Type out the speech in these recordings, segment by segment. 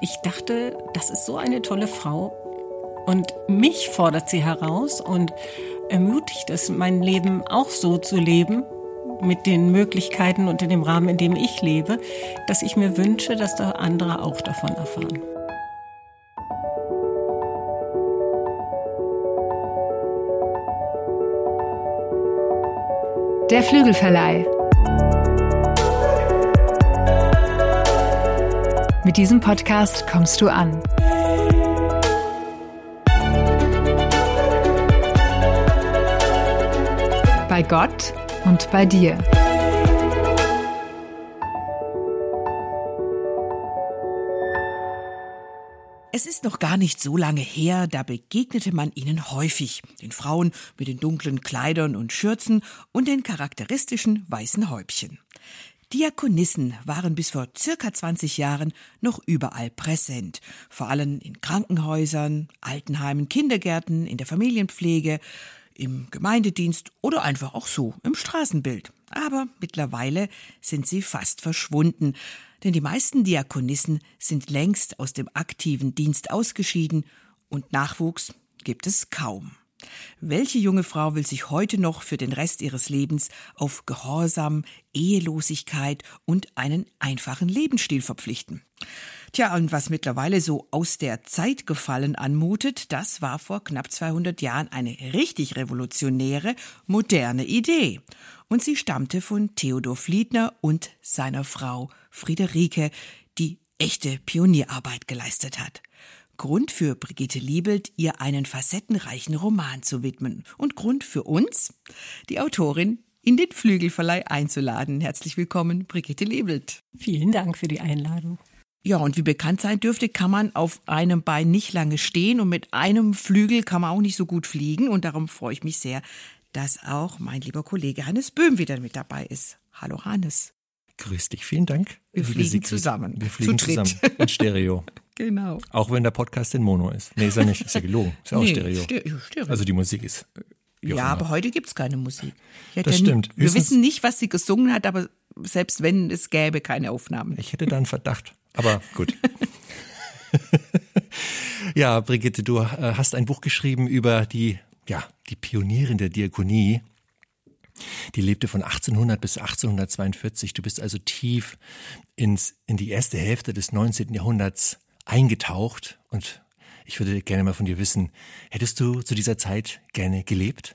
Ich dachte, das ist so eine tolle Frau und mich fordert sie heraus und ermutigt es, mein Leben auch so zu leben, mit den Möglichkeiten und in dem Rahmen, in dem ich lebe, dass ich mir wünsche, dass da andere auch davon erfahren. Der Flügelverleih. Mit diesem Podcast kommst du an. Bei Gott und bei dir. Es ist noch gar nicht so lange her, da begegnete man ihnen häufig, den Frauen mit den dunklen Kleidern und Schürzen und den charakteristischen weißen Häubchen. Diakonissen waren bis vor circa 20 Jahren noch überall präsent, vor allem in Krankenhäusern, Altenheimen, Kindergärten, in der Familienpflege, im Gemeindedienst oder einfach auch so im Straßenbild. Aber mittlerweile sind sie fast verschwunden, denn die meisten Diakonissen sind längst aus dem aktiven Dienst ausgeschieden und Nachwuchs gibt es kaum. Welche junge Frau will sich heute noch für den Rest ihres Lebens auf Gehorsam, Ehelosigkeit und einen einfachen Lebensstil verpflichten? Tja, und was mittlerweile so aus der Zeit gefallen anmutet, das war vor knapp 200 Jahren eine richtig revolutionäre, moderne Idee. Und sie stammte von Theodor Fliedner und seiner Frau Friederike, die echte Pionierarbeit geleistet hat. Grund für Brigitte Liebelt, ihr einen facettenreichen Roman zu widmen. Und Grund für uns, die Autorin in den Flügelverleih einzuladen. Herzlich willkommen, Brigitte Liebelt. Vielen Dank für die Einladung. Ja, und wie bekannt sein dürfte, kann man auf einem Bein nicht lange stehen und mit einem Flügel kann man auch nicht so gut fliegen. Und darum freue ich mich sehr, dass auch mein lieber Kollege Hannes Böhm wieder mit dabei ist. Hallo Hannes. Grüß dich, vielen Dank. Wir fliegen zusammen. Wir fliegen zusammen in Stereo. genau. Auch wenn der Podcast in Mono ist. Nee, ist ja nicht, ist ja gelogen. Ist ja auch Nee. Stereo, Stereo. Also die Musik ist. Ja, immer. aber heute gibt's keine Musik. Ja, Das stimmt. Wir Höchstens- wissen nicht, was sie gesungen hat, aber selbst wenn es gäbe keine Aufnahmen. Ich hätte da einen Verdacht. Aber gut. ja, Brigitte, du äh, hast ein Buch geschrieben über die, ja, die Pionierin der Diakonie. Die lebte von 1800 bis 1842. Du bist also tief ins, in die erste Hälfte des 19. Jahrhunderts eingetaucht. Und ich würde gerne mal von dir wissen, hättest du zu dieser Zeit gerne gelebt?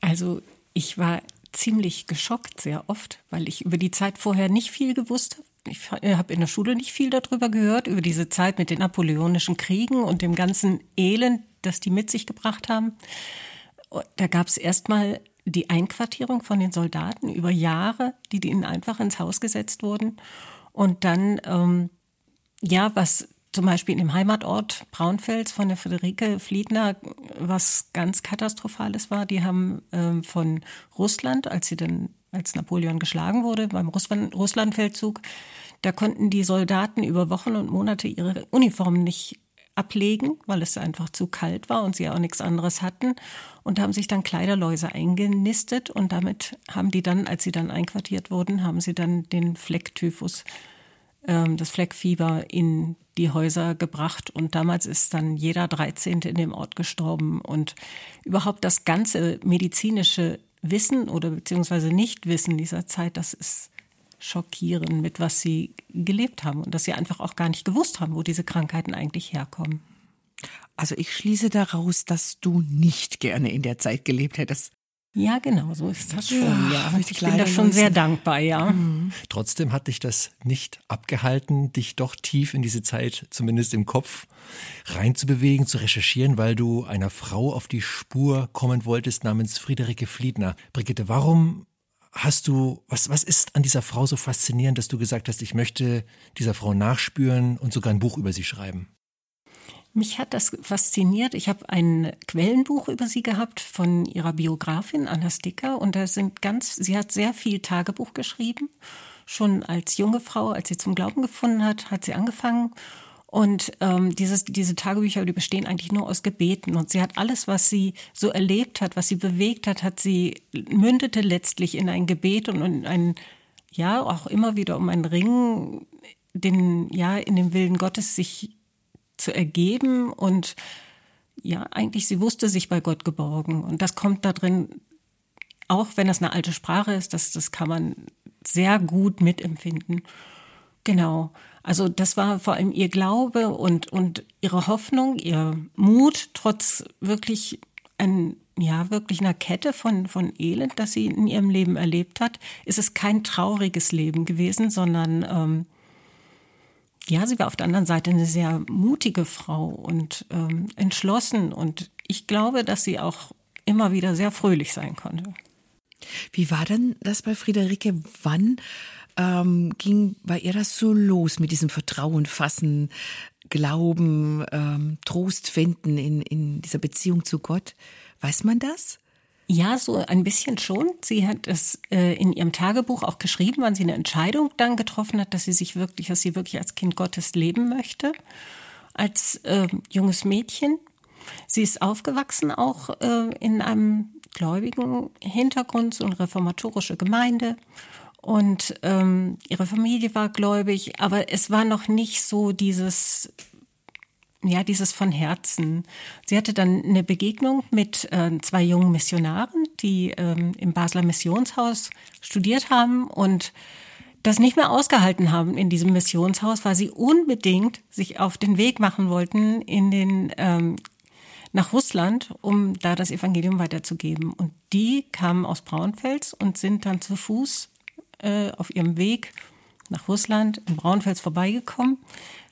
Also ich war ziemlich geschockt sehr oft, weil ich über die Zeit vorher nicht viel gewusst habe. Ich habe in der Schule nicht viel darüber gehört, über diese Zeit mit den napoleonischen Kriegen und dem ganzen Elend, das die mit sich gebracht haben. Da gab es erstmal die Einquartierung von den Soldaten über Jahre, die ihnen einfach ins Haus gesetzt wurden. Und dann, ähm, ja, was zum Beispiel in dem Heimatort Braunfels von der Friederike Fliedner was ganz Katastrophales war. Die haben ähm, von Russland, als sie dann, als Napoleon geschlagen wurde, beim Russland, Russlandfeldzug, da konnten die Soldaten über Wochen und Monate ihre Uniformen nicht ablegen, weil es einfach zu kalt war und sie auch nichts anderes hatten. Und haben sich dann Kleiderläuse eingenistet und damit haben die dann, als sie dann einquartiert wurden, haben sie dann den Flecktyphus, ähm, das Fleckfieber in die Häuser gebracht. Und damals ist dann jeder 13. in dem Ort gestorben. Und überhaupt das ganze medizinische Wissen oder beziehungsweise Nichtwissen dieser Zeit, das ist schockierend, mit was sie gelebt haben und dass sie einfach auch gar nicht gewusst haben, wo diese Krankheiten eigentlich herkommen. Also ich schließe daraus, dass du nicht gerne in der Zeit gelebt hättest. Ja, genau, so ist das schon. Ja, Ja, ich bin da schon sehr dankbar, ja. Trotzdem hat dich das nicht abgehalten, dich doch tief in diese Zeit, zumindest im Kopf, reinzubewegen, zu recherchieren, weil du einer Frau auf die Spur kommen wolltest namens Friederike Fliedner. Brigitte, warum hast du, was, was ist an dieser Frau so faszinierend, dass du gesagt hast, ich möchte dieser Frau nachspüren und sogar ein Buch über sie schreiben? Mich hat das fasziniert. Ich habe ein Quellenbuch über sie gehabt von ihrer Biografin Anna Sticker und da sind ganz, sie hat sehr viel Tagebuch geschrieben. Schon als junge Frau, als sie zum Glauben gefunden hat, hat sie angefangen. Und ähm, dieses, diese Tagebücher, die bestehen eigentlich nur aus Gebeten. Und sie hat alles, was sie so erlebt hat, was sie bewegt hat, hat sie mündete letztlich in ein Gebet und in ein, ja, auch immer wieder um ein Ringen den, ja, in dem Willen Gottes sich zu ergeben und ja, eigentlich, sie wusste sich bei Gott geborgen. Und das kommt da drin, auch wenn das eine alte Sprache ist, das, das kann man sehr gut mitempfinden. Genau. Also das war vor allem ihr Glaube und, und ihre Hoffnung, ihr Mut, trotz wirklich ein, ja, wirklich einer Kette von, von Elend, das sie in ihrem Leben erlebt hat, ist es kein trauriges Leben gewesen, sondern ähm, ja, sie war auf der anderen Seite eine sehr mutige Frau und ähm, entschlossen. Und ich glaube, dass sie auch immer wieder sehr fröhlich sein konnte. Wie war denn das bei Friederike? Wann ähm, ging bei ihr das so los mit diesem Vertrauen fassen, Glauben, ähm, Trost finden in, in dieser Beziehung zu Gott? Weiß man das? Ja, so ein bisschen schon. Sie hat es äh, in ihrem Tagebuch auch geschrieben, wann sie eine Entscheidung dann getroffen hat, dass sie sich wirklich, dass sie wirklich als Kind Gottes leben möchte, als äh, junges Mädchen. Sie ist aufgewachsen auch äh, in einem gläubigen Hintergrund, so eine reformatorische Gemeinde. Und ähm, ihre Familie war gläubig, aber es war noch nicht so dieses ja, dieses von Herzen. Sie hatte dann eine Begegnung mit äh, zwei jungen Missionaren, die ähm, im Basler Missionshaus studiert haben und das nicht mehr ausgehalten haben in diesem Missionshaus, weil sie unbedingt sich auf den Weg machen wollten in den ähm, nach Russland, um da das Evangelium weiterzugeben. Und die kamen aus Braunfels und sind dann zu Fuß äh, auf ihrem Weg nach Russland in Braunfels vorbeigekommen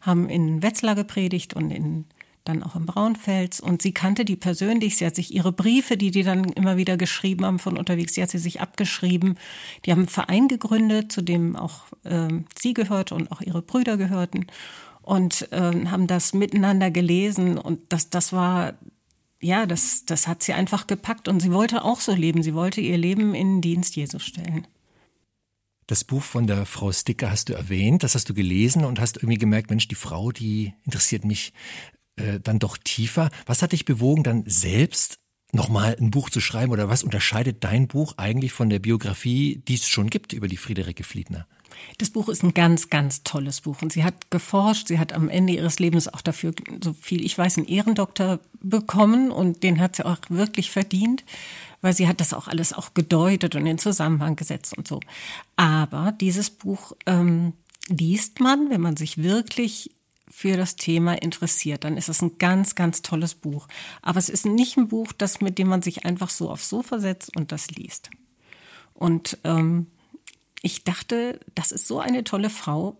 haben in Wetzlar gepredigt und in, dann auch in Braunfels. Und sie kannte die persönlich. Sie hat sich ihre Briefe, die die dann immer wieder geschrieben haben von unterwegs, die hat sie sich abgeschrieben. Die haben einen Verein gegründet, zu dem auch äh, sie gehörte und auch ihre Brüder gehörten. Und äh, haben das miteinander gelesen. Und das, das war ja, das, das hat sie einfach gepackt und sie wollte auch so leben. Sie wollte ihr Leben in den Dienst Jesus stellen. Das Buch von der Frau Sticker hast du erwähnt, das hast du gelesen und hast irgendwie gemerkt, Mensch, die Frau, die interessiert mich äh, dann doch tiefer. Was hat dich bewogen, dann selbst nochmal ein Buch zu schreiben oder was unterscheidet dein Buch eigentlich von der Biografie, die es schon gibt über die Friederike Fliedner? Das Buch ist ein ganz, ganz tolles Buch und sie hat geforscht, sie hat am Ende ihres Lebens auch dafür, so viel ich weiß, einen Ehrendoktor bekommen und den hat sie auch wirklich verdient weil sie hat das auch alles auch gedeutet und in Zusammenhang gesetzt und so. Aber dieses Buch ähm, liest man, wenn man sich wirklich für das Thema interessiert, dann ist es ein ganz, ganz tolles Buch. Aber es ist nicht ein Buch, das mit dem man sich einfach so aufs Sofa setzt und das liest. Und ähm, ich dachte, das ist so eine tolle Frau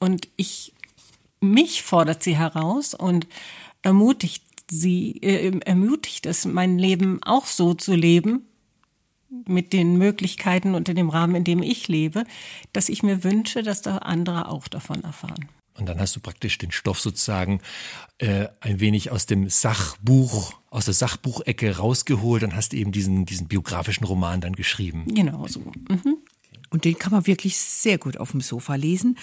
und ich mich fordert sie heraus und ermutigt sie äh, ermutigt es, mein Leben auch so zu leben, mit den Möglichkeiten und in dem Rahmen, in dem ich lebe, dass ich mir wünsche, dass da andere auch davon erfahren. Und dann hast du praktisch den Stoff sozusagen äh, ein wenig aus dem Sachbuch, aus der Sachbuchecke rausgeholt und hast eben diesen, diesen biografischen Roman dann geschrieben. Genau so. Mhm. Und den kann man wirklich sehr gut auf dem Sofa lesen.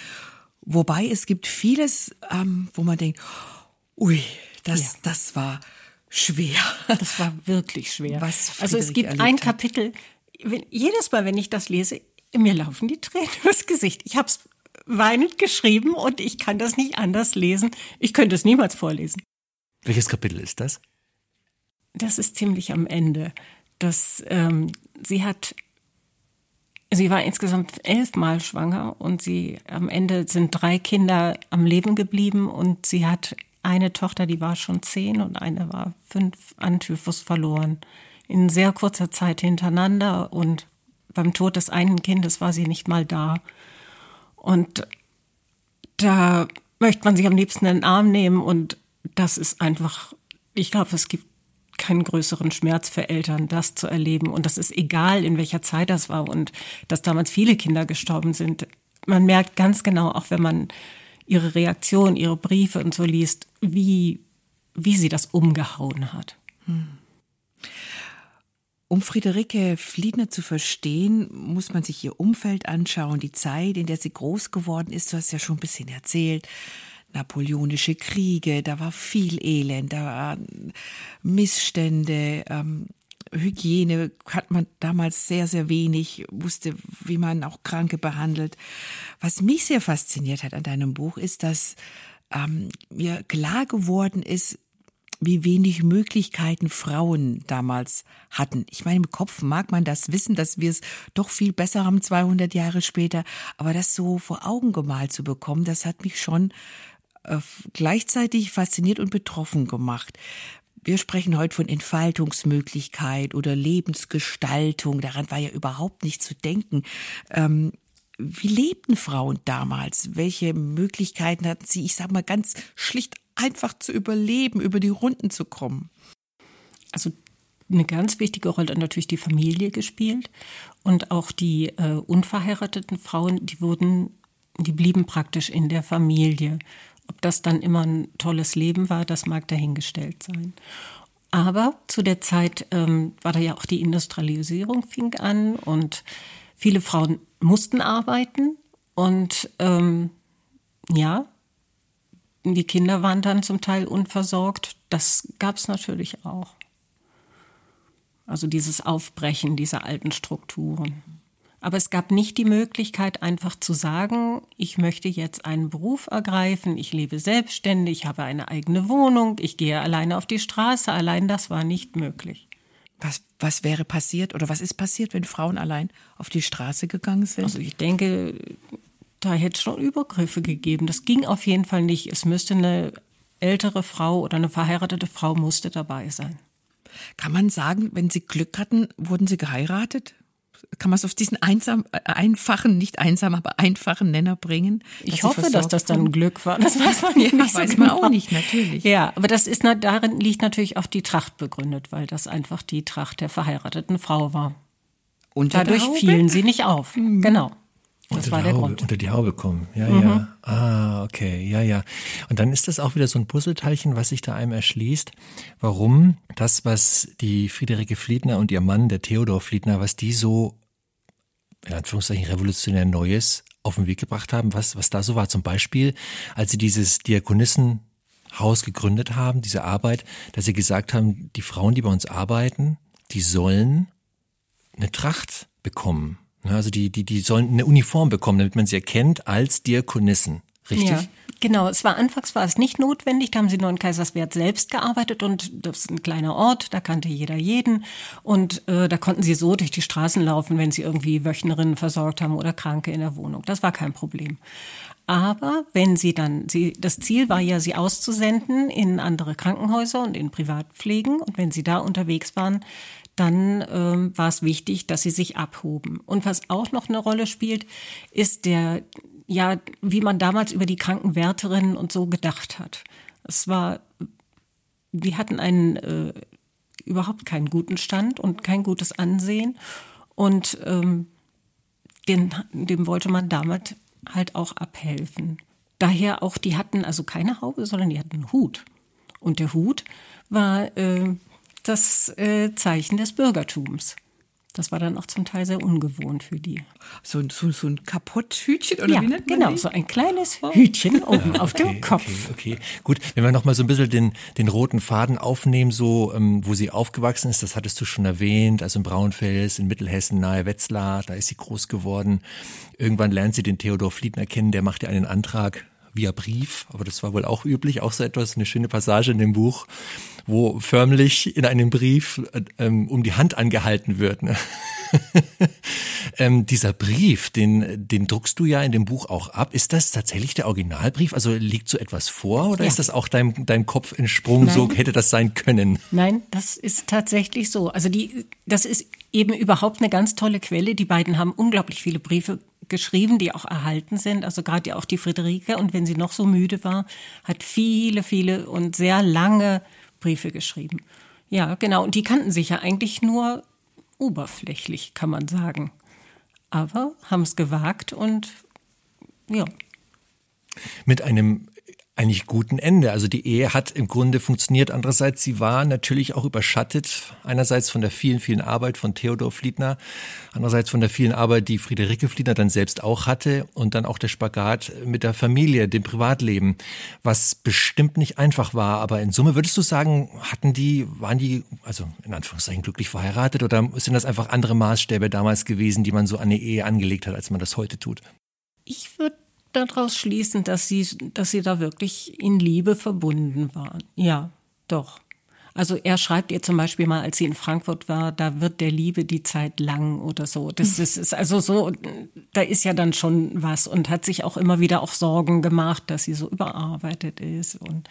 Wobei es gibt vieles, ähm, wo man denkt, ui, das, ja. das war schwer. Das war wirklich schwer. Was also es gibt ein Kapitel, wenn, jedes Mal, wenn ich das lese, mir laufen die Tränen übers Gesicht. Ich habe es weinend geschrieben und ich kann das nicht anders lesen. Ich könnte es niemals vorlesen. Welches Kapitel ist das? Das ist ziemlich am Ende. Das, ähm, sie hat, sie war insgesamt elfmal schwanger und sie am Ende sind drei Kinder am Leben geblieben und sie hat eine Tochter, die war schon zehn und eine war fünf an Typhus verloren. In sehr kurzer Zeit hintereinander und beim Tod des einen Kindes war sie nicht mal da. Und da möchte man sich am liebsten in den Arm nehmen und das ist einfach, ich glaube, es gibt keinen größeren Schmerz für Eltern, das zu erleben. Und das ist egal, in welcher Zeit das war und dass damals viele Kinder gestorben sind. Man merkt ganz genau, auch wenn man ihre Reaktion, ihre Briefe und so liest, wie, wie sie das umgehauen hat. Hm. Um Friederike Fliedner zu verstehen, muss man sich ihr Umfeld anschauen, die Zeit, in der sie groß geworden ist. Du hast ja schon ein bisschen erzählt. Napoleonische Kriege, da war viel Elend, da waren Missstände, ähm, Hygiene hat man damals sehr, sehr wenig, wusste, wie man auch Kranke behandelt. Was mich sehr fasziniert hat an deinem Buch ist, dass ähm, mir klar geworden ist, wie wenig Möglichkeiten Frauen damals hatten. Ich meine, im Kopf mag man das wissen, dass wir es doch viel besser haben 200 Jahre später, aber das so vor Augen gemalt zu bekommen, das hat mich schon äh, gleichzeitig fasziniert und betroffen gemacht. Wir sprechen heute von Entfaltungsmöglichkeit oder Lebensgestaltung. Daran war ja überhaupt nicht zu denken. Ähm, wie lebten Frauen damals? Welche Möglichkeiten hatten sie, ich sag mal ganz schlicht einfach zu überleben, über die Runden zu kommen? Also eine ganz wichtige Rolle hat natürlich die Familie gespielt und auch die äh, unverheirateten Frauen, die wurden, die blieben praktisch in der Familie. Ob das dann immer ein tolles Leben war, das mag dahingestellt sein. Aber zu der Zeit ähm, war da ja auch die Industrialisierung fing an und viele Frauen mussten arbeiten und ähm, ja, die Kinder waren dann zum Teil unversorgt. Das gab es natürlich auch. Also dieses Aufbrechen dieser alten Strukturen. Aber es gab nicht die Möglichkeit, einfach zu sagen, ich möchte jetzt einen Beruf ergreifen, ich lebe selbstständig, ich habe eine eigene Wohnung, ich gehe alleine auf die Straße. Allein das war nicht möglich. Was, was wäre passiert oder was ist passiert, wenn Frauen allein auf die Straße gegangen sind? Also ich denke, da hätte es schon Übergriffe gegeben. Das ging auf jeden Fall nicht. Es müsste eine ältere Frau oder eine verheiratete Frau musste dabei sein. Kann man sagen, wenn Sie Glück hatten, wurden Sie geheiratet? Kann man es auf diesen einsam, äh, einfachen, nicht einsam, aber einfachen Nenner bringen? Ich hoffe, dass das dann Glück war. Das weiß man ja nicht so weiß genau. man auch nicht, natürlich. Ja, aber das ist darin liegt natürlich auch die Tracht begründet, weil das einfach die Tracht der verheirateten Frau war. Und dadurch fielen sie nicht auf. Mhm. Genau. Das unter war der Haube, Grund. Unter die Haube kommen. Ja, mhm. ja. Ah, okay. Ja, ja. Und dann ist das auch wieder so ein Puzzleteilchen, was sich da einem erschließt. Warum das, was die Friederike Fliedner und ihr Mann, der Theodor Fliedner, was die so, in Anführungszeichen, revolutionär Neues auf den Weg gebracht haben, was, was da so war. Zum Beispiel, als sie dieses Diakonissenhaus gegründet haben, diese Arbeit, dass sie gesagt haben, die Frauen, die bei uns arbeiten, die sollen eine Tracht bekommen. Also die, die, die sollen eine Uniform bekommen, damit man sie erkennt als Diakonissen. Richtig? Ja, genau. Es war anfangs war es nicht notwendig. Da haben sie nur in Kaiserswerth selbst gearbeitet und das ist ein kleiner Ort. Da kannte jeder jeden und äh, da konnten sie so durch die Straßen laufen, wenn sie irgendwie Wöchnerinnen versorgt haben oder Kranke in der Wohnung. Das war kein Problem. Aber wenn sie dann, sie, das Ziel war ja, sie auszusenden in andere Krankenhäuser und in Privatpflegen. Und wenn sie da unterwegs waren, dann ähm, war es wichtig, dass sie sich abhoben. Und was auch noch eine Rolle spielt, ist der, ja, wie man damals über die Krankenwärterinnen und so gedacht hat. Es war, die hatten einen äh, überhaupt keinen guten Stand und kein gutes Ansehen. Und ähm, den, dem wollte man damit halt auch abhelfen. Daher auch, die hatten also keine Haube, sondern die hatten einen Hut. Und der Hut war äh, das äh, Zeichen des Bürgertums. Das war dann auch zum Teil sehr ungewohnt für die. So, so, so ein Kapotthütchen oder ja, wie nennt man genau, die? so ein kleines oh. Hütchen oben ja, auf okay, dem Kopf. Okay, okay, gut. Wenn wir noch mal so ein bisschen den, den roten Faden aufnehmen, so ähm, wo sie aufgewachsen ist, das hattest du schon erwähnt, also in Braunfels, in Mittelhessen, nahe Wetzlar, da ist sie groß geworden. Irgendwann lernt sie den Theodor Fliedner kennen, der macht ihr einen Antrag via Brief, aber das war wohl auch üblich, auch so etwas, eine schöne Passage in dem Buch, wo förmlich in einem Brief ähm, um die Hand angehalten wird. Ne? ähm, dieser Brief, den, den druckst du ja in dem Buch auch ab. Ist das tatsächlich der Originalbrief? Also liegt so etwas vor oder ja. ist das auch dein, dein Kopf entsprungen, so hätte das sein können? Nein, das ist tatsächlich so. Also die, das ist eben überhaupt eine ganz tolle Quelle. Die beiden haben unglaublich viele Briefe geschrieben, die auch erhalten sind. Also gerade ja auch die Friederike. Und wenn sie noch so müde war, hat viele, viele und sehr lange Briefe geschrieben. Ja, genau. Und die kannten sich ja eigentlich nur oberflächlich, kann man sagen. Aber haben es gewagt und ja. Mit einem eigentlich guten Ende. Also die Ehe hat im Grunde funktioniert. Andererseits, sie war natürlich auch überschattet. Einerseits von der vielen, vielen Arbeit von Theodor Fliedner. Andererseits von der vielen Arbeit, die Friederike Fliedner dann selbst auch hatte. Und dann auch der Spagat mit der Familie, dem Privatleben. Was bestimmt nicht einfach war. Aber in Summe würdest du sagen, hatten die, waren die, also in Anführungszeichen glücklich verheiratet? Oder sind das einfach andere Maßstäbe damals gewesen, die man so an eine Ehe angelegt hat, als man das heute tut? Ich würde daraus schließen, dass sie, dass sie da wirklich in Liebe verbunden waren. Ja, doch. Also er schreibt ihr zum Beispiel mal, als sie in Frankfurt war, da wird der Liebe die Zeit lang oder so. Das ist, ist also so, da ist ja dann schon was und hat sich auch immer wieder auch Sorgen gemacht, dass sie so überarbeitet ist. Und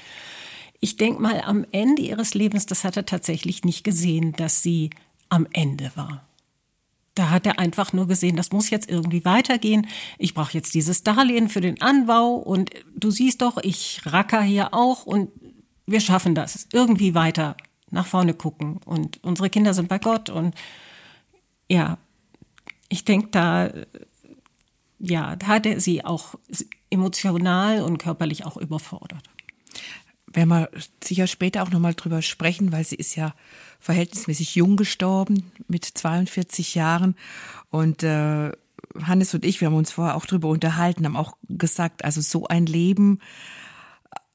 ich denke mal, am Ende ihres Lebens, das hat er tatsächlich nicht gesehen, dass sie am Ende war. Da hat er einfach nur gesehen, das muss jetzt irgendwie weitergehen. Ich brauche jetzt dieses Darlehen für den Anbau und du siehst doch, ich racker hier auch und wir schaffen das. Irgendwie weiter nach vorne gucken und unsere Kinder sind bei Gott und ja, ich denke, da, ja, da hat er sie auch emotional und körperlich auch überfordert werden wir sicher später auch nochmal drüber sprechen, weil sie ist ja verhältnismäßig jung gestorben, mit 42 Jahren. Und äh, Hannes und ich, wir haben uns vorher auch drüber unterhalten, haben auch gesagt, also so ein Leben,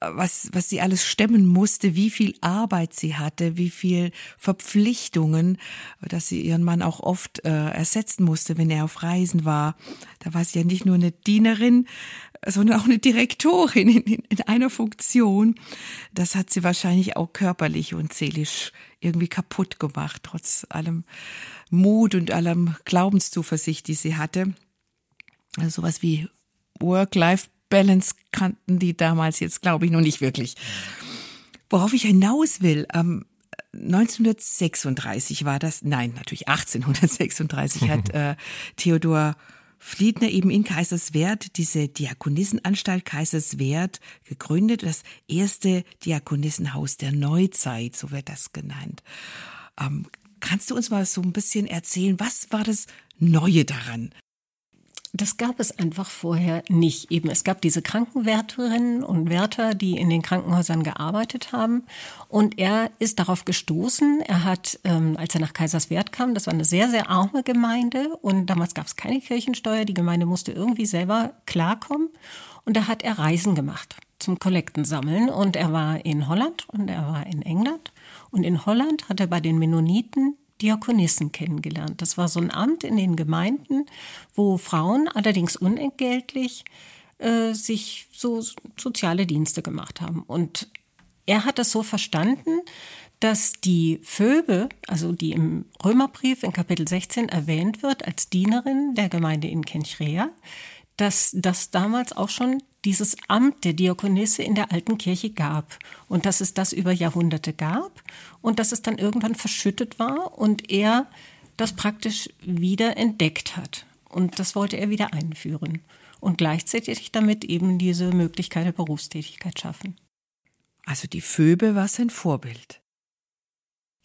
was, was sie alles stemmen musste, wie viel Arbeit sie hatte, wie viel Verpflichtungen, dass sie ihren Mann auch oft äh, ersetzen musste, wenn er auf Reisen war. Da war sie ja nicht nur eine Dienerin, sondern auch eine Direktorin in, in, in einer Funktion. Das hat sie wahrscheinlich auch körperlich und seelisch irgendwie kaputt gemacht, trotz allem Mut und allem Glaubenszuversicht, die sie hatte. Also sowas wie Work-Life-Balance kannten die damals jetzt, glaube ich, noch nicht wirklich. Worauf ich hinaus will, ähm, 1936 war das, nein, natürlich 1836 hat äh, Theodor Fliedner eben in Kaiserswerth diese Diakonissenanstalt Kaiserswerth gegründet, das erste Diakonissenhaus der Neuzeit, so wird das genannt. Ähm, kannst du uns mal so ein bisschen erzählen, was war das Neue daran? Das gab es einfach vorher nicht. Eben, es gab diese Krankenwärterinnen und Wärter, die in den Krankenhäusern gearbeitet haben. Und er ist darauf gestoßen. Er hat, ähm, als er nach Kaiserswerth kam, das war eine sehr, sehr arme Gemeinde und damals gab es keine Kirchensteuer. Die Gemeinde musste irgendwie selber klarkommen. Und da hat er Reisen gemacht zum Kollektensammeln. Und er war in Holland und er war in England. Und in Holland hat er bei den Mennoniten Diakonissen kennengelernt. Das war so ein Amt in den Gemeinden, wo Frauen allerdings unentgeltlich äh, sich so soziale Dienste gemacht haben. Und er hat es so verstanden, dass die Phoebe, also die im Römerbrief in Kapitel 16 erwähnt wird als Dienerin der Gemeinde in Kenchrea, dass das damals auch schon dieses Amt der Diakonisse in der alten Kirche gab und dass es das über Jahrhunderte gab und dass es dann irgendwann verschüttet war und er das praktisch wieder entdeckt hat. Und das wollte er wieder einführen und gleichzeitig damit eben diese Möglichkeit der Berufstätigkeit schaffen. Also die Phoebe war sein Vorbild.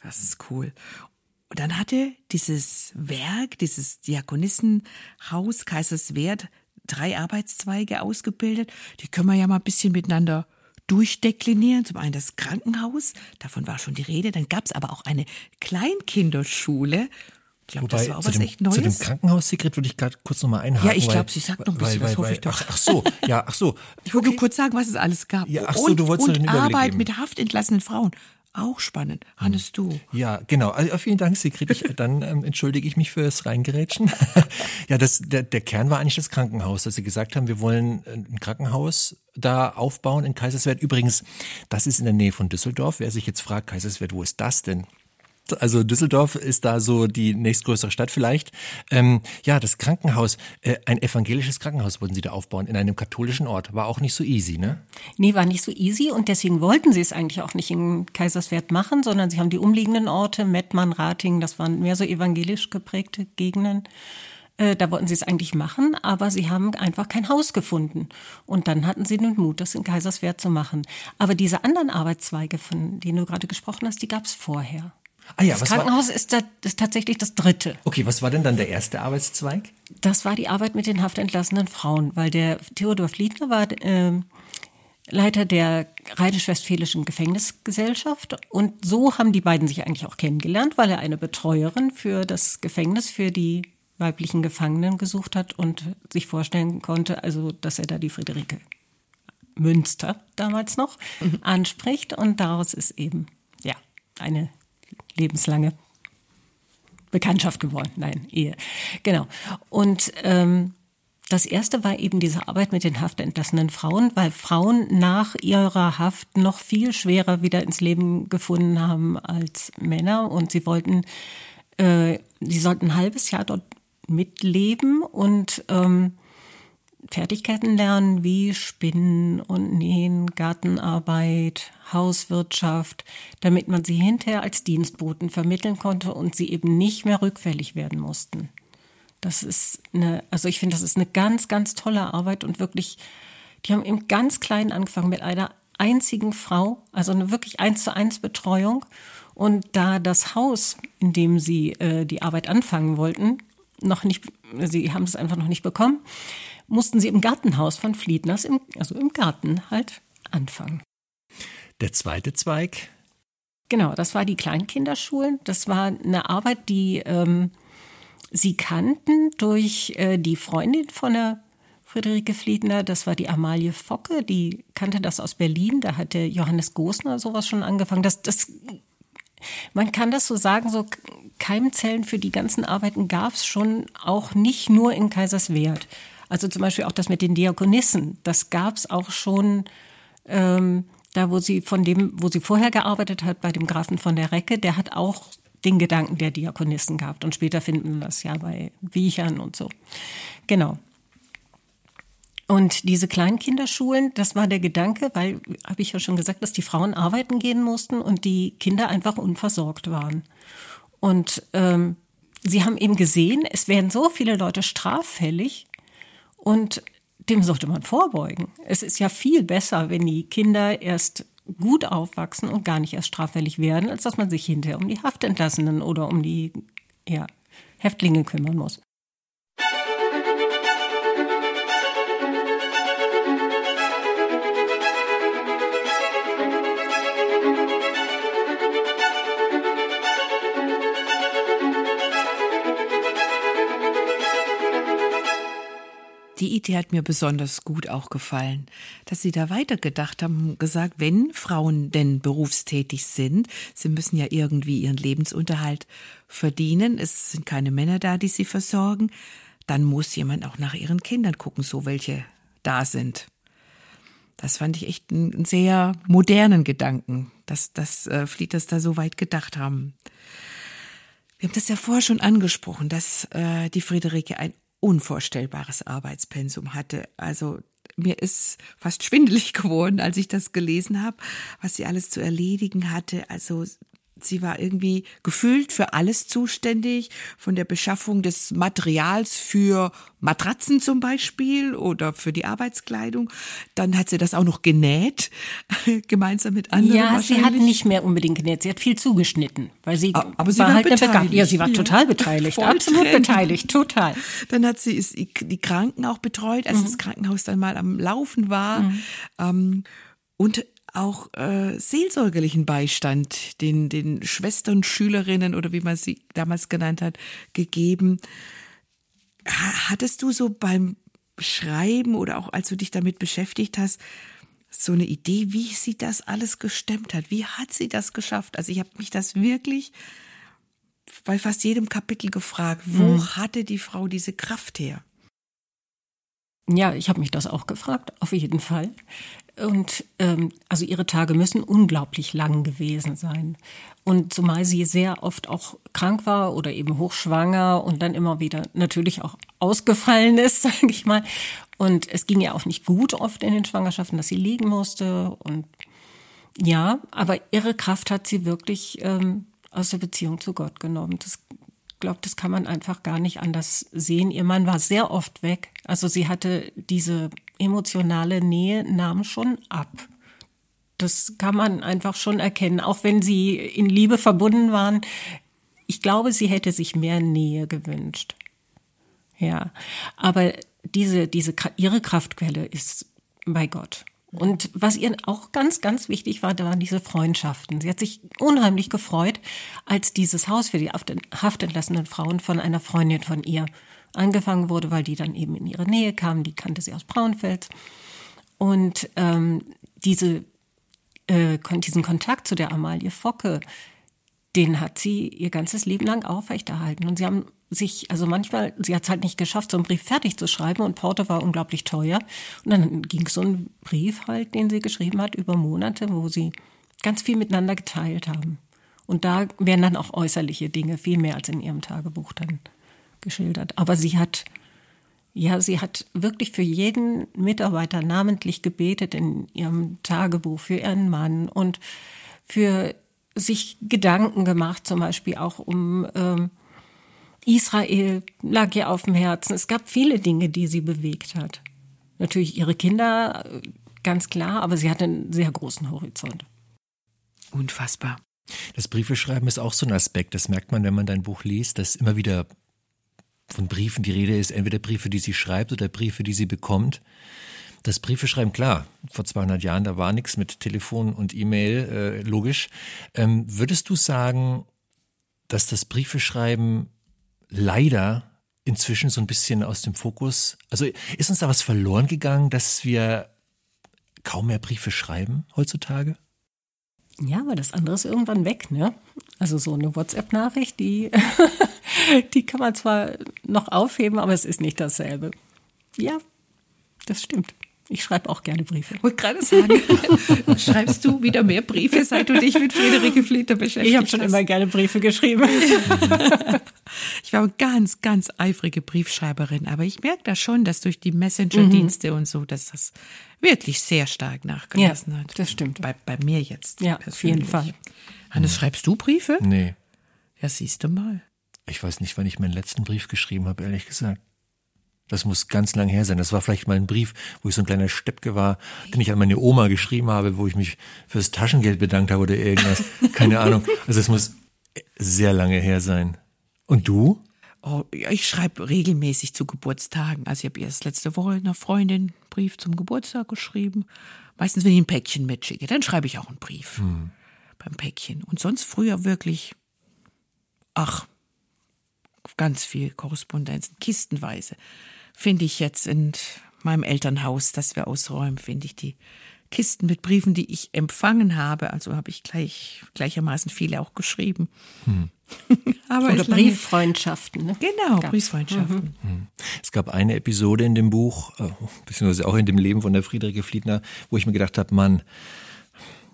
Das ist cool. Und dann hatte dieses Werk, dieses Diakonissenhaus Kaiserswerth drei Arbeitszweige ausgebildet. Die können wir ja mal ein bisschen miteinander durchdeklinieren. Zum einen das Krankenhaus, davon war schon die Rede. Dann gab es aber auch eine Kleinkinderschule. Ich glaube, das war auch was dem, echt Neues. Zu dem Krankenhaus, Sigrid, würde ich gerade kurz nochmal einhaken. Ja, ich glaube, sie sagt noch ein bisschen, weil, das hoffe ich doch. Ach, ach, so, ja, ach so. Ich wollte okay. nur kurz sagen, was es alles gab. Ja, ach so, und, du wolltest und Arbeit geben. mit haftentlassenen Frauen. Auch spannend. Hannes, du. Ja, genau. Also, vielen Dank, Sigrid. Ich, dann ähm, entschuldige ich mich fürs Reingerätschen. ja, das, der, der Kern war eigentlich das Krankenhaus, dass sie gesagt haben, wir wollen ein Krankenhaus da aufbauen in Kaiserswerth. Übrigens, das ist in der Nähe von Düsseldorf. Wer sich jetzt fragt, Kaiserswerth, wo ist das denn? Also Düsseldorf ist da so die nächstgrößere Stadt vielleicht. Ähm, ja, das Krankenhaus, äh, ein evangelisches Krankenhaus wollten sie da aufbauen in einem katholischen Ort. War auch nicht so easy, ne? Nee, war nicht so easy und deswegen wollten sie es eigentlich auch nicht in Kaiserswerth machen, sondern sie haben die umliegenden Orte, Mettmann, Rating, das waren mehr so evangelisch geprägte Gegenden. Äh, da wollten sie es eigentlich machen, aber sie haben einfach kein Haus gefunden. Und dann hatten sie den Mut, das in Kaiserswerth zu machen. Aber diese anderen Arbeitszweige, von denen du gerade gesprochen hast, die gab es vorher. Ah ja, das Krankenhaus ist, da, ist tatsächlich das dritte. Okay, was war denn dann der erste Arbeitszweig? Das war die Arbeit mit den haftentlassenen Frauen, weil der Theodor Fliedner war äh, Leiter der Rheinisch-Westfälischen Gefängnisgesellschaft. Und so haben die beiden sich eigentlich auch kennengelernt, weil er eine Betreuerin für das Gefängnis für die weiblichen Gefangenen gesucht hat und sich vorstellen konnte, also dass er da die Friederike Münster damals noch mhm. anspricht. Und daraus ist eben ja eine lebenslange Bekanntschaft geworden. Nein, Ehe. Genau. Und ähm, das erste war eben diese Arbeit mit den haftentlassenen Frauen, weil Frauen nach ihrer Haft noch viel schwerer wieder ins Leben gefunden haben als Männer und sie wollten, äh, sie sollten ein halbes Jahr dort mitleben und ähm, Fertigkeiten lernen wie Spinnen und Nähen, Gartenarbeit, Hauswirtschaft, damit man sie hinterher als Dienstboten vermitteln konnte und sie eben nicht mehr rückfällig werden mussten. Das ist eine, also ich finde, das ist eine ganz, ganz tolle Arbeit und wirklich, die haben im ganz Kleinen angefangen mit einer einzigen Frau, also eine wirklich eins zu eins Betreuung. Und da das Haus, in dem sie äh, die Arbeit anfangen wollten, noch nicht, sie haben es einfach noch nicht bekommen, mussten sie im Gartenhaus von Fliedners, im, also im Garten halt anfangen. Der zweite Zweig? Genau, das war die Kleinkinderschulen. Das war eine Arbeit, die ähm, sie kannten durch äh, die Freundin von der Friederike Fliedner, das war die Amalie Focke, die kannte das aus Berlin, da hatte Johannes Gosner sowas schon angefangen. Das, das, man kann das so sagen, so Keimzellen für die ganzen Arbeiten gab es schon auch nicht nur in Kaiserswerth. Also zum Beispiel auch das mit den Diakonissen, das gab es auch schon ähm, da, wo sie von dem, wo sie vorher gearbeitet hat, bei dem Grafen von der Recke, der hat auch den Gedanken der Diakonissen gehabt. Und später finden wir das ja bei Wiechern und so. Genau. Und diese Kleinkinderschulen, das war der Gedanke, weil, habe ich ja schon gesagt, dass die Frauen arbeiten gehen mussten und die Kinder einfach unversorgt waren. Und ähm, sie haben eben gesehen, es werden so viele Leute straffällig und dem sollte man vorbeugen. Es ist ja viel besser, wenn die Kinder erst gut aufwachsen und gar nicht erst straffällig werden, als dass man sich hinterher um die Haftentlassenen oder um die ja, Häftlinge kümmern muss. Die hat mir besonders gut auch gefallen, dass Sie da weitergedacht haben, gesagt, wenn Frauen denn berufstätig sind, sie müssen ja irgendwie ihren Lebensunterhalt verdienen, es sind keine Männer da, die sie versorgen, dann muss jemand auch nach ihren Kindern gucken, so welche da sind. Das fand ich echt einen sehr modernen Gedanken, dass, dass äh, Flieters da so weit gedacht haben. Wir haben das ja vorher schon angesprochen, dass äh, die Friederike ein unvorstellbares Arbeitspensum hatte. Also mir ist fast schwindelig geworden, als ich das gelesen habe, was sie alles zu erledigen hatte. Also Sie war irgendwie gefühlt für alles zuständig, von der Beschaffung des Materials für Matratzen zum Beispiel oder für die Arbeitskleidung. Dann hat sie das auch noch genäht, gemeinsam mit anderen. Ja, sie hat nicht mehr unbedingt genäht, sie hat viel zugeschnitten, weil sie aber sie war, war halt beteiligt. Ja, sie war total beteiligt, absolut beteiligt, total. Dann hat sie die Kranken auch betreut, als mhm. das Krankenhaus dann mal am Laufen war. Mhm. Ähm, und auch äh, seelsorgerlichen Beistand den, den Schwestern, Schülerinnen oder wie man sie damals genannt hat, gegeben. Hattest du so beim Schreiben oder auch als du dich damit beschäftigt hast, so eine Idee, wie sie das alles gestemmt hat? Wie hat sie das geschafft? Also ich habe mich das wirklich bei fast jedem Kapitel gefragt, wo mhm. hatte die Frau diese Kraft her? Ja, ich habe mich das auch gefragt, auf jeden Fall. Und ähm, also ihre Tage müssen unglaublich lang gewesen sein. Und zumal sie sehr oft auch krank war oder eben hochschwanger und dann immer wieder natürlich auch ausgefallen ist, sage ich mal. Und es ging ja auch nicht gut oft in den Schwangerschaften, dass sie liegen musste. Und ja, aber ihre Kraft hat sie wirklich ähm, aus der Beziehung zu Gott genommen. Das glaube, das kann man einfach gar nicht anders sehen. Ihr Mann war sehr oft weg. Also sie hatte diese emotionale Nähe nahm schon ab. Das kann man einfach schon erkennen, auch wenn sie in Liebe verbunden waren. Ich glaube, sie hätte sich mehr Nähe gewünscht. Ja, aber diese, diese, ihre Kraftquelle ist bei Gott. Und was ihr auch ganz, ganz wichtig war, da waren diese Freundschaften. Sie hat sich unheimlich gefreut, als dieses Haus für die haftentlassenen Frauen von einer Freundin von ihr angefangen wurde, weil die dann eben in ihre Nähe kamen. Die kannte sie aus Braunfels. Und ähm, diese, äh, diesen Kontakt zu der Amalie Focke, den hat sie ihr ganzes Leben lang aufrechterhalten. Und sie haben sich, also manchmal, sie hat es halt nicht geschafft, so einen Brief fertig zu schreiben und Porto war unglaublich teuer. Und dann ging so ein Brief halt, den sie geschrieben hat, über Monate, wo sie ganz viel miteinander geteilt haben. Und da werden dann auch äußerliche Dinge viel mehr als in ihrem Tagebuch dann geschildert. Aber sie hat, ja, sie hat wirklich für jeden Mitarbeiter namentlich gebetet in ihrem Tagebuch, für ihren Mann und für sich Gedanken gemacht, zum Beispiel auch um ähm, Israel lag ihr auf dem Herzen. Es gab viele Dinge, die sie bewegt hat. Natürlich ihre Kinder, ganz klar, aber sie hatte einen sehr großen Horizont. Unfassbar. Das Briefeschreiben ist auch so ein Aspekt. Das merkt man, wenn man dein Buch liest, dass immer wieder von Briefen die Rede ist, entweder Briefe, die sie schreibt oder Briefe, die sie bekommt. Das Briefeschreiben, klar, vor 200 Jahren, da war nichts mit Telefon und E-Mail, äh, logisch. Ähm, würdest du sagen, dass das Briefeschreiben leider inzwischen so ein bisschen aus dem Fokus, also ist uns da was verloren gegangen, dass wir kaum mehr Briefe schreiben heutzutage? Ja, aber das andere ist irgendwann weg, ne? Also so eine WhatsApp-Nachricht, die, die kann man zwar noch aufheben, aber es ist nicht dasselbe. Ja, das stimmt. Ich schreibe auch gerne Briefe. Ich wollte gerade sagen, schreibst du wieder mehr Briefe, seit du dich mit Friederike Fleter beschäftigst? Ich habe schon immer gerne Briefe geschrieben. ich war eine ganz, ganz eifrige Briefschreiberin, aber ich merke da schon, dass durch die Messenger-Dienste mhm. und so, dass das wirklich sehr stark nachgelassen ja, hat. Das stimmt. Bei, bei mir jetzt. Ja, persönlich. auf jeden Fall. Hannes, schreibst du Briefe? Nee. Ja, siehst du mal. Ich weiß nicht, wann ich meinen letzten Brief geschrieben habe, ehrlich gesagt. Das muss ganz lang her sein. Das war vielleicht mal ein Brief, wo ich so ein kleiner Steppke war, den ich an meine Oma geschrieben habe, wo ich mich fürs Taschengeld bedankt habe oder irgendwas. Keine Ahnung. Also es muss sehr lange her sein. Und du? Oh, ich schreibe regelmäßig zu Geburtstagen. Also ich habe erst letzte Woche einer Freundin einen Brief zum Geburtstag geschrieben. Meistens, wenn ich ein Päckchen mitschicke, dann schreibe ich auch einen Brief hm. beim Päckchen. Und sonst früher wirklich, ach, ganz viel Korrespondenzen, kistenweise finde ich jetzt in meinem Elternhaus, das wir ausräumen, finde ich die Kisten mit Briefen, die ich empfangen habe. Also habe ich gleich gleichermaßen viele auch geschrieben. Hm. Aber Oder Brieffreundschaften. Ne? Genau, Gab's. Brieffreundschaften. Mhm. Hm. Es gab eine Episode in dem Buch, äh, beziehungsweise auch in dem Leben von der Friederike Fliedner, wo ich mir gedacht habe, Mann,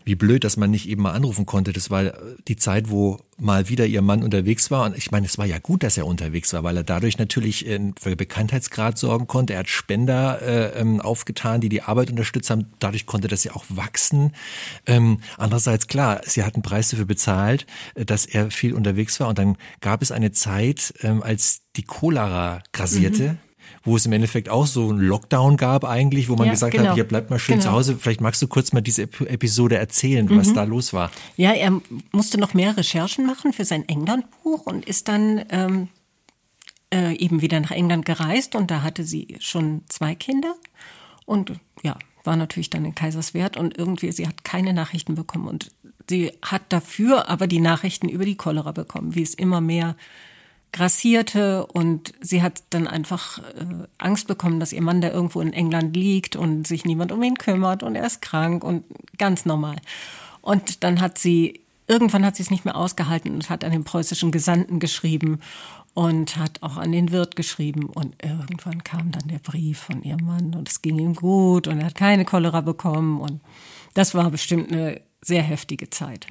wie blöd, dass man nicht eben mal anrufen konnte. Das war die Zeit, wo mal wieder ihr Mann unterwegs war. Und ich meine, es war ja gut, dass er unterwegs war, weil er dadurch natürlich äh, für Bekanntheitsgrad sorgen konnte. Er hat Spender äh, ähm, aufgetan, die die Arbeit unterstützt haben. Dadurch konnte das ja auch wachsen. Ähm, andererseits, klar, sie hatten Preis dafür bezahlt, äh, dass er viel unterwegs war. Und dann gab es eine Zeit, ähm, als die Cholera grasierte. Mhm wo es im Endeffekt auch so einen Lockdown gab eigentlich, wo man ja, gesagt genau. hat, ihr bleibt mal schön genau. zu Hause. Vielleicht magst du kurz mal diese Episode erzählen, mhm. was da los war. Ja, er musste noch mehr Recherchen machen für sein England-Buch und ist dann ähm, äh, eben wieder nach England gereist und da hatte sie schon zwei Kinder und ja, war natürlich dann in Kaiserswerth und irgendwie, sie hat keine Nachrichten bekommen und sie hat dafür aber die Nachrichten über die Cholera bekommen, wie es immer mehr grassierte und sie hat dann einfach äh, Angst bekommen, dass ihr Mann da irgendwo in England liegt und sich niemand um ihn kümmert und er ist krank und ganz normal. Und dann hat sie, irgendwann hat sie es nicht mehr ausgehalten und hat an den preußischen Gesandten geschrieben und hat auch an den Wirt geschrieben und irgendwann kam dann der Brief von ihrem Mann und es ging ihm gut und er hat keine Cholera bekommen und das war bestimmt eine sehr heftige Zeit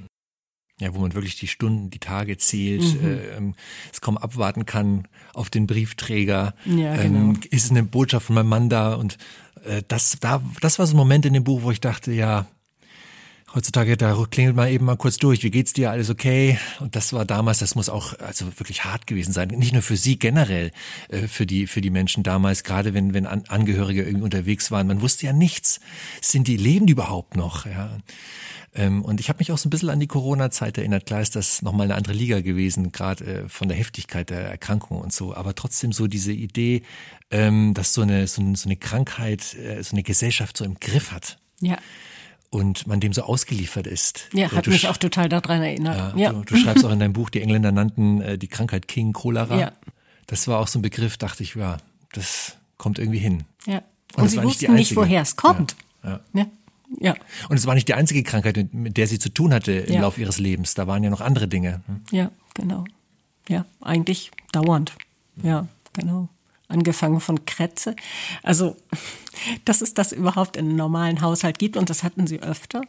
ja, wo man wirklich die Stunden, die Tage zählt, mhm. äh, ähm, es kaum abwarten kann auf den Briefträger. Ja, genau. Ähm, ist eine Botschaft von meinem Mann da? Und äh, das, da, das war so ein Moment in dem Buch, wo ich dachte, ja, heutzutage, da klingelt man eben mal kurz durch, wie geht's dir, alles okay? Und das war damals, das muss auch also wirklich hart gewesen sein. Nicht nur für sie generell, äh, für die, für die Menschen damals, gerade wenn, wenn Angehörige irgendwie unterwegs waren. Man wusste ja nichts. Sind die, leben die überhaupt noch? Ja. Ähm, und ich habe mich auch so ein bisschen an die Corona-Zeit erinnert. Klar ist das nochmal eine andere Liga gewesen, gerade äh, von der Heftigkeit der Erkrankung und so. Aber trotzdem so diese Idee, ähm, dass so eine, so eine Krankheit, äh, so eine Gesellschaft so im Griff hat. Ja. Und man dem so ausgeliefert ist. Ja, hat du mich auch total daran erinnert. ja, Du, du schreibst auch in deinem Buch, die Engländer nannten äh, die Krankheit King Cholera. Ja. Das war auch so ein Begriff, dachte ich, ja, das kommt irgendwie hin. Ja. Und Und, sie nicht wussten nicht, einzige. woher es kommt. Ja. Ja. Ja. Und es war nicht die einzige Krankheit, mit- mit der sie zu tun hatte im Ja. Laufe ihres Lebens. Da waren ja noch andere Dinge. Hm? Ja, genau. Ja, eigentlich dauernd. Ja, genau. Angefangen von Krätze. Also, dass es das überhaupt in einem normalen Haushalt gibt und das hatten sie öfter,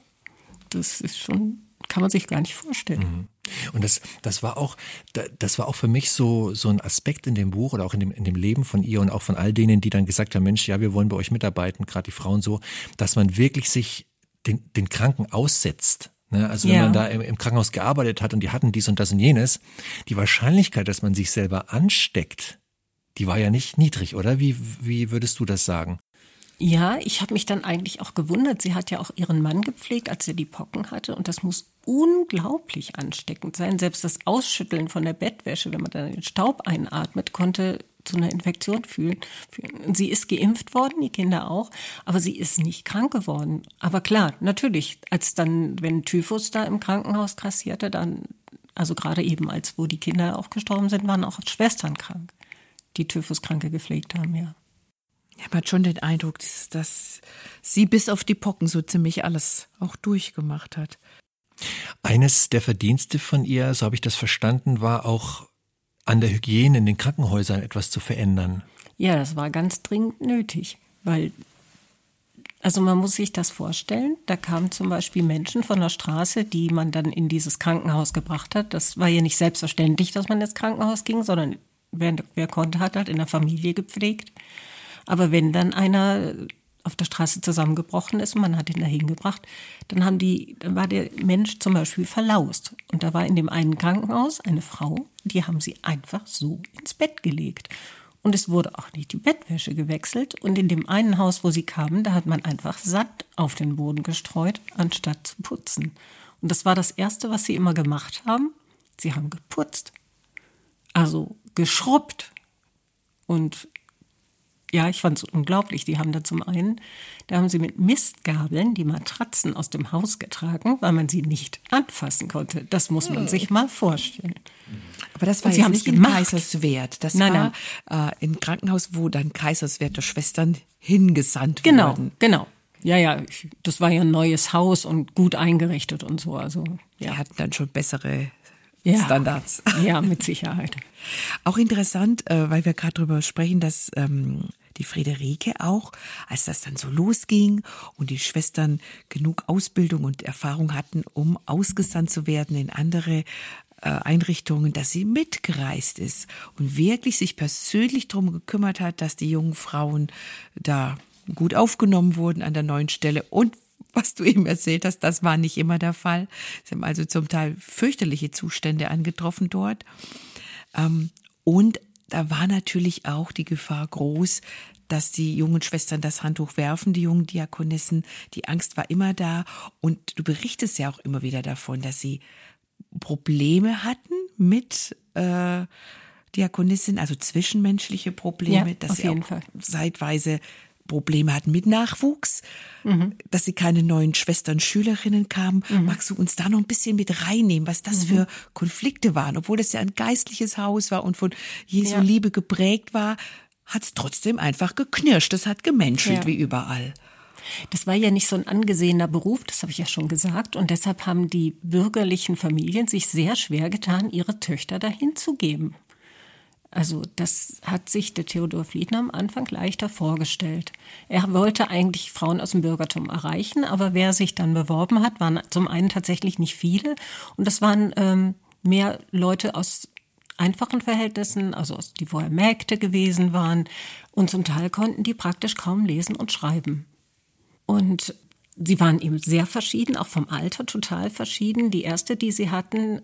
das ist schon, kann man sich gar nicht vorstellen. Und das, das war auch, da- das war auch für mich so, so ein Aspekt in dem Buch oder auch in dem, in dem Leben von ihr und auch von all denen, die dann gesagt haben, Mensch, ja, wir wollen bei euch mitarbeiten, gerade die Frauen so, dass man wirklich sich den, den Kranken aussetzt. Ne? Also wenn Ja. man da im, im Krankenhaus gearbeitet hat und die hatten dies und das und jenes, die Wahrscheinlichkeit, dass man sich selber ansteckt, die war ja nicht niedrig, oder? Wie, wie würdest du das sagen? Ja, ich habe mich dann eigentlich auch gewundert. Sie hat ja auch ihren Mann gepflegt, als er die Pocken hatte. Und das muss unglaublich ansteckend sein. Selbst das Ausschütteln von der Bettwäsche, wenn man dann den Staub einatmet, konnte zu einer Infektion führen. Sie ist geimpft worden, die Kinder auch, aber sie ist nicht krank geworden. Aber klar, natürlich, als dann, wenn Typhus da im Krankenhaus kassierte, dann, also gerade eben, als wo die Kinder auch gestorben sind, waren auch Schwestern krank, die Typhuskranke gepflegt haben, ja. Ja, man hat schon den Eindruck, dass, dass sie bis auf die Pocken so ziemlich alles auch durchgemacht hat. Eines der Verdienste von ihr, so habe ich das verstanden, war auch an der Hygiene in den Krankenhäusern etwas zu verändern. Ja, das war ganz dringend nötig, weil, also man muss sich das vorstellen, da kamen zum Beispiel Menschen von der Straße, die man dann in dieses Krankenhaus gebracht hat. Das war ja nicht selbstverständlich, dass man ins Krankenhaus ging, sondern wer, wer konnte, hat halt in der Familie gepflegt. Aber wenn dann einer auf der Straße zusammengebrochen ist und man hat ihn da hingebracht, dann dann war der Mensch zum Beispiel verlaust. Und da war in dem einen Krankenhaus eine Frau, die haben sie einfach so ins Bett gelegt. Und es wurde auch nicht die Bettwäsche gewechselt. Und in dem einen Haus, wo sie kamen, da hat man einfach Sand auf den Boden gestreut, anstatt zu putzen. Und das war das Erste, was sie immer gemacht haben. Sie haben geputzt. Also geschrubbt. Und ja, ich fand es unglaublich. Die haben da zum einen, da haben sie mit Mistgabeln die Matratzen aus dem Haus getragen, weil man sie nicht anfassen konnte. Das muss man sich mal vorstellen. Aber das war sie jetzt nicht in. Kaiserswerth. Das Nein, war Äh, im Krankenhaus, wo dann Kaiserswerther Schwestern hingesandt Genau, wurden. genau. Ja, ja, ich- das war ja ein neues Haus und gut eingerichtet und so. Also, Die ja. hatten dann schon bessere ja. Standards. Ja, mit Sicherheit. Auch interessant, äh, weil wir gerade darüber sprechen, dass ähm, die Friederike auch, als das dann so losging und die Schwestern genug Ausbildung und Erfahrung hatten, um ausgesandt zu werden in andere äh, Einrichtungen, dass sie mitgereist ist und wirklich sich persönlich darum gekümmert hat, dass die jungen Frauen da gut aufgenommen wurden an der neuen Stelle und was du eben erzählt hast, das war nicht immer der Fall. Sie haben also zum Teil fürchterliche Zustände angetroffen dort. Ähm, und da war natürlich auch die Gefahr groß, dass die jungen Schwestern das Handtuch werfen, die jungen Diakonissen. Die Angst war immer da. Und du berichtest ja auch immer wieder davon, dass sie Probleme hatten mit äh, Diakonissen, also zwischenmenschliche Probleme, Ja, dass sie auch Fall. zeitweise Probleme hatten mit Nachwuchs, Mhm. dass sie keine neuen Schwestern, Schülerinnen kamen. Magst du uns da noch ein bisschen mit reinnehmen, was das Mhm. für Konflikte waren? Obwohl es ja ein geistliches Haus war und von Jesu Ja. Liebe geprägt war, hat es trotzdem einfach geknirscht. Es hat gemenschelt Ja. wie überall. Das war ja nicht so ein angesehener Beruf, das habe ich ja schon gesagt. Und deshalb haben die bürgerlichen Familien sich sehr schwer getan, ihre Töchter dahin zu geben. Also das hat sich der Theodor Fliedner am Anfang leichter vorgestellt. Er wollte eigentlich Frauen aus dem Bürgertum erreichen, aber wer sich dann beworben hat, waren zum einen tatsächlich nicht viele und das waren ähm, mehr Leute aus einfachen Verhältnissen, also aus, die vorher Mägde gewesen waren und zum Teil konnten die praktisch kaum lesen und schreiben. Und sie waren eben sehr verschieden, auch vom Alter total verschieden. Die erste, die sie hatten,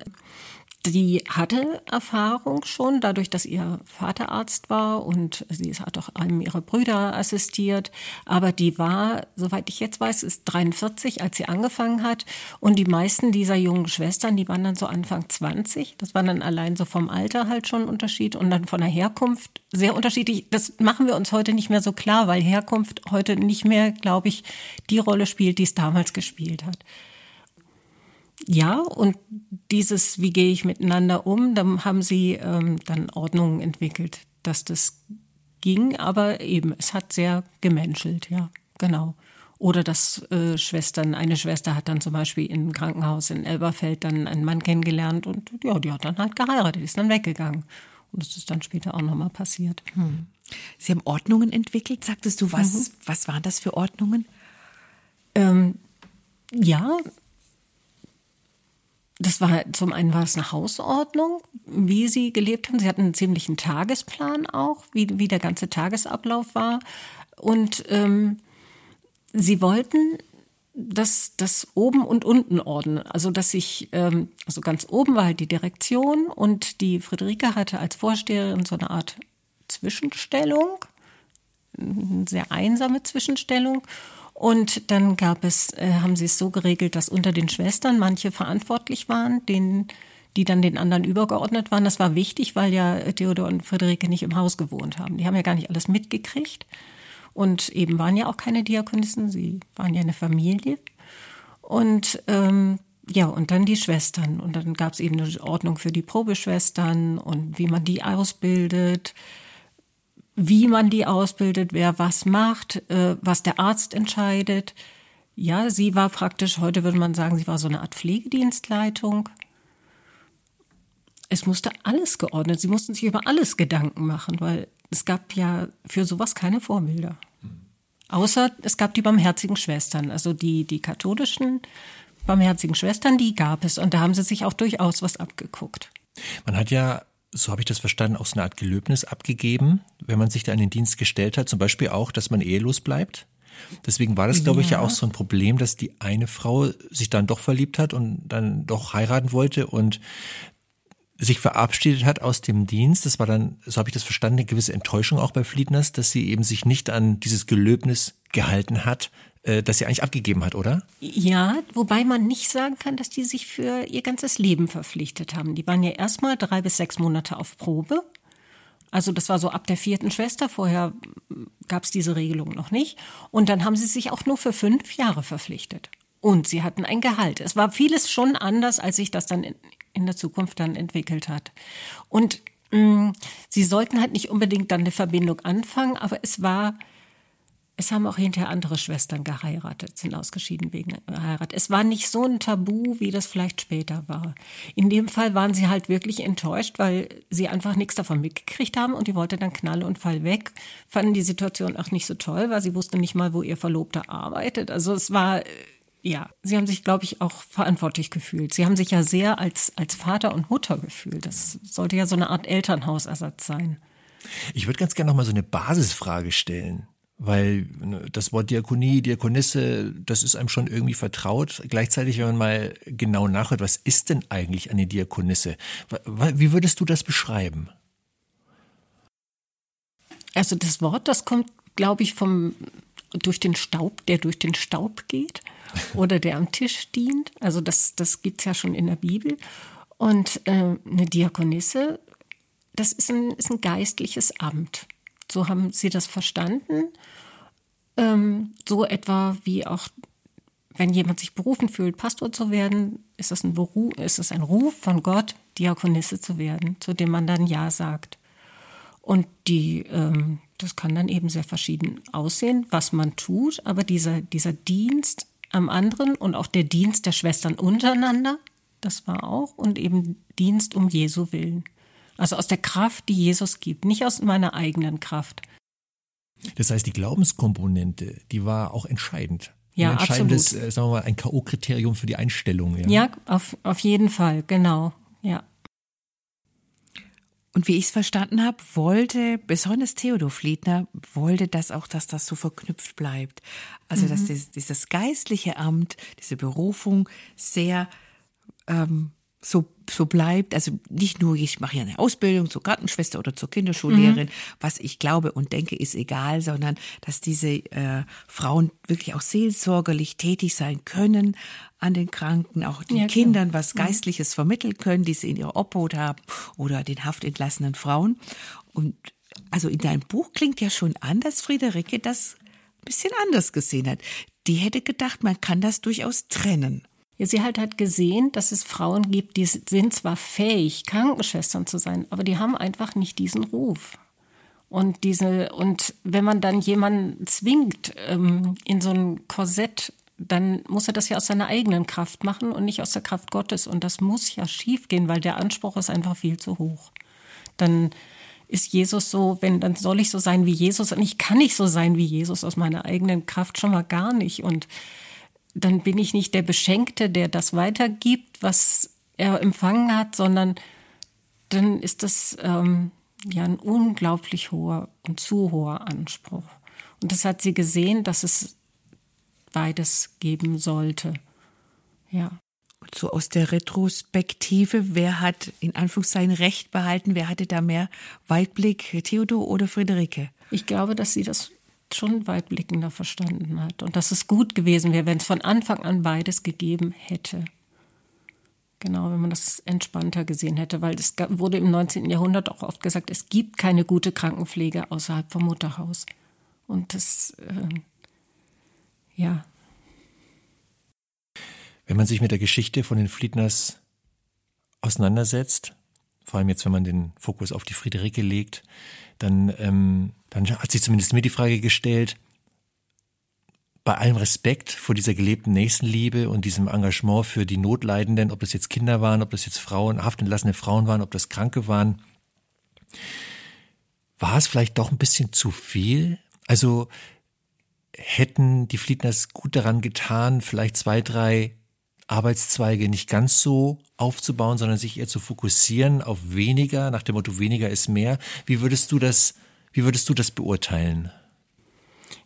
die hatte Erfahrung schon, dadurch, dass ihr Vater Arzt war und sie hat auch einem ihrer Brüder assistiert. Aber die war, soweit ich jetzt weiß, ist 43, als sie angefangen hat. Und die meisten dieser jungen Schwestern, die waren dann so Anfang 20. Das war dann allein so vom Alter halt schon ein Unterschied und dann von der Herkunft sehr unterschiedlich. Das machen wir uns heute nicht mehr so klar, weil Herkunft heute nicht mehr, glaube ich, die Rolle spielt, die es damals gespielt hat. Ja, und dieses, wie gehe ich miteinander um, dann haben sie ähm, dann Ordnungen entwickelt, dass das ging, aber eben, es hat sehr gemenschelt, ja, genau. Oder dass äh, Schwestern, eine Schwester hat dann zum Beispiel im Krankenhaus in Elberfeld dann einen Mann kennengelernt und ja, die hat dann halt geheiratet, ist dann weggegangen. Und das ist dann später auch nochmal passiert. Hm. Sie haben Ordnungen entwickelt, sagtest du, was, mhm. was waren das für Ordnungen? Ähm, ja, das war zum einen war es eine Hausordnung, wie sie gelebt haben. Sie hatten einen ziemlichen Tagesplan auch, wie, wie der ganze Tagesablauf war. Und ähm, sie wollten dass das oben und unten ordnen. Also dass ich, ähm, also ganz oben war halt die Direktion und die Friederike hatte als Vorsteherin so eine Art Zwischenstellung, eine sehr einsame Zwischenstellung. Und dann gab es, äh, haben sie es so geregelt, dass unter den Schwestern manche verantwortlich waren, denen, die dann den anderen übergeordnet waren. Das war wichtig, weil ja Theodor und Friederike nicht im Haus gewohnt haben. Die haben ja gar nicht alles mitgekriegt und eben waren ja auch keine Diakonissen, sie waren ja eine Familie. Und ähm, ja, und dann die Schwestern. Und dann gab es eben eine Ordnung für die Probeschwestern und wie man die ausbildet wie man die ausbildet, wer was macht, äh, was der Arzt entscheidet. Ja, sie war praktisch, heute würde man sagen, sie war so eine Art Pflegedienstleitung. Es musste alles geordnet, sie mussten sich über alles Gedanken machen, weil es gab ja für sowas keine Vorbilder. Außer es gab die barmherzigen Schwestern, also die, die katholischen barmherzigen Schwestern, die gab es und da haben sie sich auch durchaus was abgeguckt. Man hat ja so habe ich das verstanden, auch so eine Art Gelöbnis abgegeben, wenn man sich da in den Dienst gestellt hat. Zum Beispiel auch, dass man ehelos bleibt. Deswegen war das, glaube ja. ich, ja auch so ein Problem, dass die eine Frau sich dann doch verliebt hat und dann doch heiraten wollte und sich verabschiedet hat aus dem Dienst. Das war dann, so habe ich das verstanden, eine gewisse Enttäuschung auch bei Fliedners, dass sie eben sich nicht an dieses Gelöbnis gehalten hat, äh, das sie eigentlich abgegeben hat, oder? Ja, wobei man nicht sagen kann, dass die sich für ihr ganzes Leben verpflichtet haben. Die waren ja erstmal drei bis sechs Monate auf Probe. Also das war so ab der vierten Schwester. Vorher gab es diese Regelung noch nicht. Und dann haben sie sich auch nur für fünf Jahre verpflichtet. Und sie hatten ein Gehalt. Es war vieles schon anders, als sich das dann in, in der Zukunft dann entwickelt hat. Und mm, sie sollten halt nicht unbedingt dann eine Verbindung anfangen, aber es war es haben auch hinterher andere Schwestern geheiratet, sind ausgeschieden wegen Heirat. Es war nicht so ein Tabu, wie das vielleicht später war. In dem Fall waren sie halt wirklich enttäuscht, weil sie einfach nichts davon mitgekriegt haben und die wollte dann Knall und Fall weg. Fanden die Situation auch nicht so toll, weil sie wusste nicht mal, wo ihr Verlobter arbeitet. Also es war, äh, ja, sie haben sich, glaube ich, auch verantwortlich gefühlt. Sie haben sich ja sehr als, als Vater und Mutter gefühlt. Das sollte ja so eine Art Elternhausersatz sein. Ich würde ganz gerne noch mal so eine Basisfrage stellen. Weil ne, das Wort Diakonie, Diakonisse, das ist einem schon irgendwie vertraut. Gleichzeitig, wenn man mal genau nachhört, was ist denn eigentlich eine Diakonisse? Wie würdest du das beschreiben? Also das Wort, das kommt, glaube ich, vom durch den Staub, der durch den Staub geht oder der am Tisch dient. Also das, das gibt es ja schon in der Bibel. Und äh, eine Diakonisse, das ist ein, ist ein geistliches Amt. So haben sie das verstanden. Ähm, so etwa wie auch, wenn jemand sich berufen fühlt, Pastor zu werden, ist das ein ein Ruf von Gott, Diakonisse zu werden, zu dem man dann Ja sagt. Und die, ähm, das kann dann eben sehr verschieden aussehen, was man tut, aber dieser, dieser Dienst am anderen und auch der Dienst der Schwestern untereinander, das war auch, und eben Dienst um Jesu willen. Also aus der Kraft, die Jesus gibt, nicht aus meiner eigenen Kraft. Das heißt, die Glaubenskomponente, die war auch entscheidend. Ja, ein entscheidendes, absolut. Äh, sagen wir mal, ein K.O.-Kriterium für die Einstellung. Ja, ja auf, auf jeden Fall, genau. Ja. Und wie ich es verstanden habe, wollte besonders Theodor Fliedner wollte das auch, dass das so verknüpft bleibt. Also mhm. dass dieses, dieses, geistliche Amt, diese Berufung sehr ähm, so, so bleibt. Also nicht nur, ich mache ja eine Ausbildung zur Gartenschwester oder zur Kinderschullehrerin, mhm. was ich glaube und denke, ist egal, sondern dass diese äh, Frauen wirklich auch seelsorgerlich tätig sein können an den Kranken, auch den ja, Kindern was mhm. Geistliches mhm. vermitteln können, die sie in ihrer Obhut haben oder den haftentlassenen Frauen. Und also in deinem Buch klingt ja schon an, dass Friederike das ein bisschen anders gesehen hat. Die hätte gedacht, man kann das durchaus trennen. Ja, sie halt hat gesehen, dass es Frauen gibt, die sind zwar fähig, Krankenschwestern zu sein, aber die haben einfach nicht diesen Ruf. Und diese, und wenn man dann jemanden zwingt ähm, in so ein Korsett, dann muss er das ja aus seiner eigenen Kraft machen und nicht aus der Kraft Gottes. Und das muss ja schief gehen, weil der Anspruch ist einfach viel zu hoch. Dann ist Jesus so, wenn, dann soll ich so sein wie Jesus. Und ich kann nicht so sein wie Jesus aus meiner eigenen Kraft schon mal gar nicht. Und dann bin ich nicht der Beschenkte, der das weitergibt, was er empfangen hat, sondern dann ist das ähm, ja ein unglaublich hoher und zu hoher Anspruch. Und das hat sie gesehen, dass es beides geben sollte. Ja. So aus der Retrospektive, wer hat in Anführungszeichen Recht behalten, wer hatte da mehr Weitblick, Theodor oder Friederike? Ich glaube, dass sie das schon weitblickender verstanden hat und dass es gut gewesen wäre, wenn es von Anfang an beides gegeben hätte. Genau, wenn man das entspannter gesehen hätte, weil es wurde im 19. Jahrhundert auch oft gesagt, es gibt keine gute Krankenpflege außerhalb vom Mutterhaus. Und das, äh, ja. Wenn man sich mit der Geschichte von den Fliedners auseinandersetzt, vor allem jetzt, wenn man den Fokus auf die Friederike legt, dann, ähm, dann hat sich zumindest mir die Frage gestellt, bei allem Respekt vor dieser gelebten Nächstenliebe und diesem Engagement für die Notleidenden, ob das jetzt Kinder waren, ob das jetzt Frauen, haftentlassene Frauen waren, ob das Kranke waren, war es vielleicht doch ein bisschen zu viel? Also hätten die Fliedners gut daran getan, vielleicht zwei, drei Arbeitszweige nicht ganz so aufzubauen, sondern sich eher zu fokussieren auf weniger, nach dem Motto weniger ist mehr. Wie würdest du das, wie würdest du das beurteilen?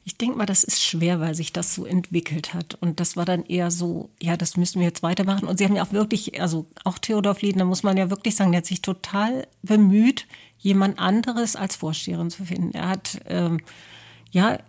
Ich denke mal, das ist schwer, weil sich das so entwickelt hat. Und das war dann eher so, ja, das müssen wir jetzt weitermachen. Und sie haben ja auch wirklich, also auch Theodor Fliedner, muss man ja wirklich sagen, der hat sich total bemüht, jemand anderes als Vorsteherin zu finden. Er hat, ähm, ja,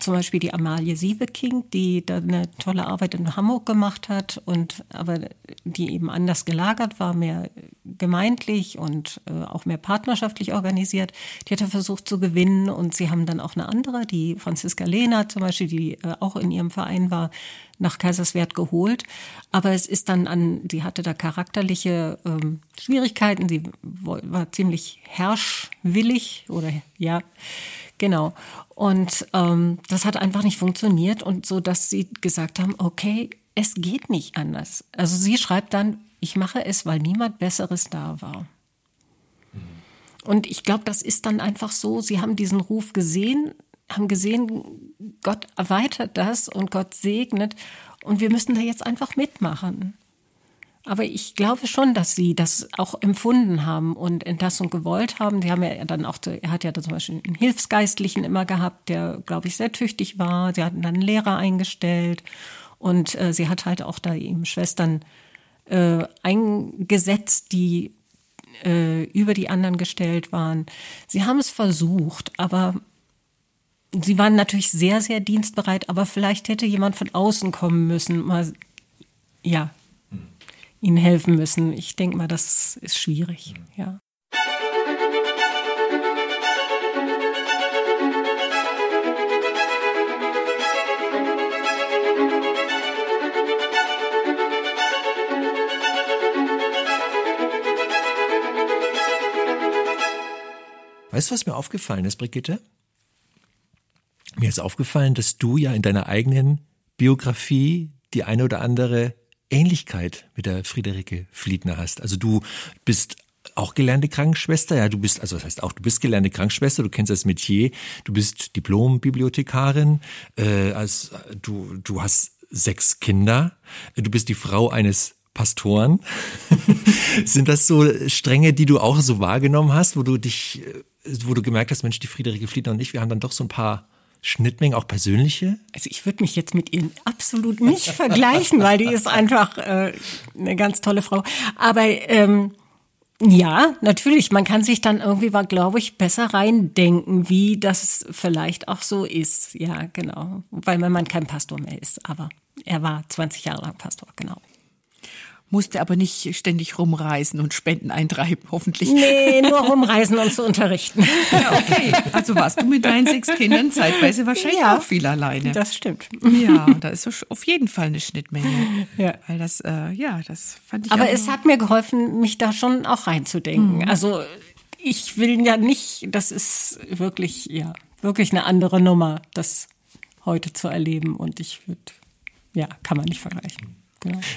zum Beispiel die Amalie Siebeking, die da eine tolle Arbeit in Hamburg gemacht hat und aber die eben anders gelagert war, mehr gemeindlich und äh, auch mehr partnerschaftlich organisiert. Die hat er versucht zu gewinnen und sie haben dann auch eine andere, die Franziska Lehner zum Beispiel, die äh, auch in ihrem Verein war, nach Kaiserswerth geholt. Aber es ist dann an, sie hatte da charakterliche ähm, Schwierigkeiten. Sie war ziemlich herrschwillig oder ja, genau. Und ähm, das hat einfach nicht funktioniert und so, dass sie gesagt haben, okay, es geht nicht anders. Also sie schreibt dann, ich mache es, weil niemand Besseres da war. Und ich glaube, das ist dann einfach so, sie haben diesen Ruf gesehen, haben gesehen, Gott erweitert das und Gott segnet und wir müssen da jetzt einfach mitmachen. Aber ich glaube schon, dass sie das auch empfunden haben und Entlassung gewollt haben. Sie haben ja dann auch, er hat ja zum Beispiel einen Hilfsgeistlichen immer gehabt, der, glaube ich, sehr tüchtig war. Sie hatten dann einen Lehrer eingestellt und äh, sie hat halt auch da eben Schwestern äh, eingesetzt, die äh, über die anderen gestellt waren. Sie haben es versucht, aber sie waren natürlich sehr, sehr dienstbereit, aber vielleicht hätte jemand von außen kommen müssen, mal, ja, ihnen helfen müssen. Ich denke mal, das ist schwierig, ja. Weißt du, was mir aufgefallen ist, Brigitte? Mir ist aufgefallen, dass du ja in deiner eigenen Biografie die eine oder andere Ähnlichkeit mit der Friederike Fliedner hast. Also du bist auch gelernte Krankenschwester, ja, du bist, also das heißt auch, du bist gelernte Krankenschwester, du kennst das Metier, du bist Diplom-Bibliothekarin, äh, also du, du hast sechs Kinder, du bist die Frau eines Pastoren. Sind das so Stränge, die du auch so wahrgenommen hast, wo du dich, wo du gemerkt hast, Mensch, die Friederike Fliedner und ich, wir haben dann doch so ein paar Schnittmengen, auch persönliche? Also ich würde mich jetzt mit ihr absolut nicht vergleichen, weil die ist einfach äh, eine ganz tolle Frau. Aber ähm, ja, natürlich, man kann sich dann irgendwie, glaube ich, besser reindenken, wie das vielleicht auch so ist. Ja, genau. Weil man kein Pastor mehr ist. Aber er war 20 Jahre lang Pastor, genau musste aber nicht ständig rumreisen und Spenden eintreiben, hoffentlich. Nee, nur rumreisen und zu unterrichten. Ja, okay. Also warst du mit deinen sechs Kindern zeitweise wahrscheinlich ja, auch viel alleine. Das stimmt. Ja, da ist auf jeden Fall eine Schnittmenge. Ja. Weil das, äh, ja, das fand ich Aber es hat mir geholfen, mich da schon auch reinzudenken. Mhm. Also ich will ja nicht, das ist wirklich, ja, wirklich eine andere Nummer, das heute zu erleben. Und ich würde, ja, kann man nicht vergleichen.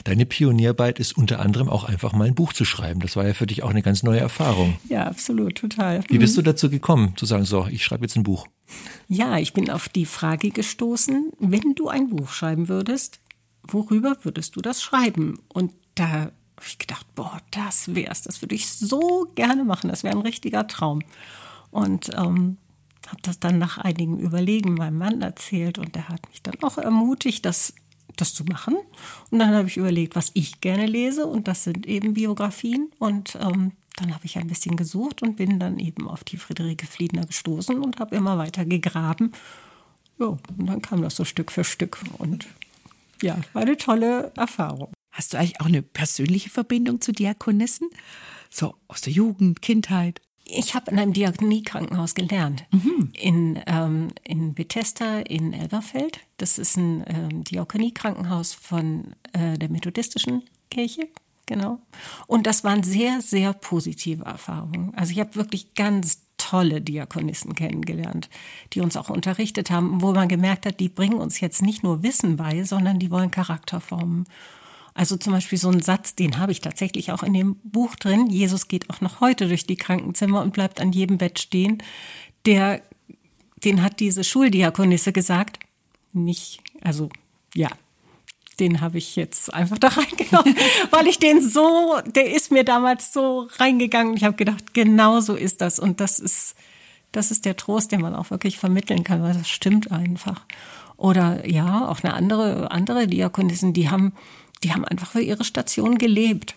Deine Pionierarbeit ist unter anderem auch einfach mal ein Buch zu schreiben. Das war ja für dich auch eine ganz neue Erfahrung. Ja, absolut, total. Wie bist du dazu gekommen, zu sagen, so, ich schreibe jetzt ein Buch? Ja, ich bin auf die Frage gestoßen, wenn du ein Buch schreiben würdest, worüber würdest du das schreiben? Und da habe ich gedacht, boah, das wär's, das würde ich so gerne machen, das wäre ein richtiger Traum. Und ähm, habe das dann nach einigen Überlegen meinem Mann erzählt und der hat mich dann auch ermutigt, das das zu machen. Und dann habe ich überlegt, was ich gerne lese und das sind eben Biografien. Und ähm, dann habe ich ein bisschen gesucht und bin dann eben auf die Friederike Fliedner gestoßen und habe immer weiter gegraben. Ja, und dann kam das so Stück für Stück und ja, war eine tolle Erfahrung. Hast du eigentlich auch eine persönliche Verbindung zu Diakonissen? So aus der Jugend, Kindheit? Ich habe in einem Diakoniekrankenhaus gelernt. Mhm. In, ähm, in Bethesda in Elberfeld. Das ist ein ähm, Diakoniekrankenhaus von äh, der methodistischen Kirche. Genau. Und das waren sehr, sehr positive Erfahrungen. Also ich habe wirklich ganz tolle Diakonissen kennengelernt, die uns auch unterrichtet haben, wo man gemerkt hat, die bringen uns jetzt nicht nur Wissen bei, sondern die wollen Charakter formen. Also zum Beispiel so ein Satz, den habe ich tatsächlich auch in dem Buch drin. Jesus geht auch noch heute durch die Krankenzimmer und bleibt an jedem Bett stehen. Der, den hat diese Schuldiakonisse gesagt. Nicht, also ja, den habe ich jetzt einfach da reingenommen, weil ich den so, der ist mir damals so reingegangen. Ich habe gedacht, genau so ist das. Und das ist, das ist der Trost, den man auch wirklich vermitteln kann, weil das stimmt einfach. Oder ja, auch eine andere, andere Diakonissen, die haben die haben einfach für ihre Station gelebt.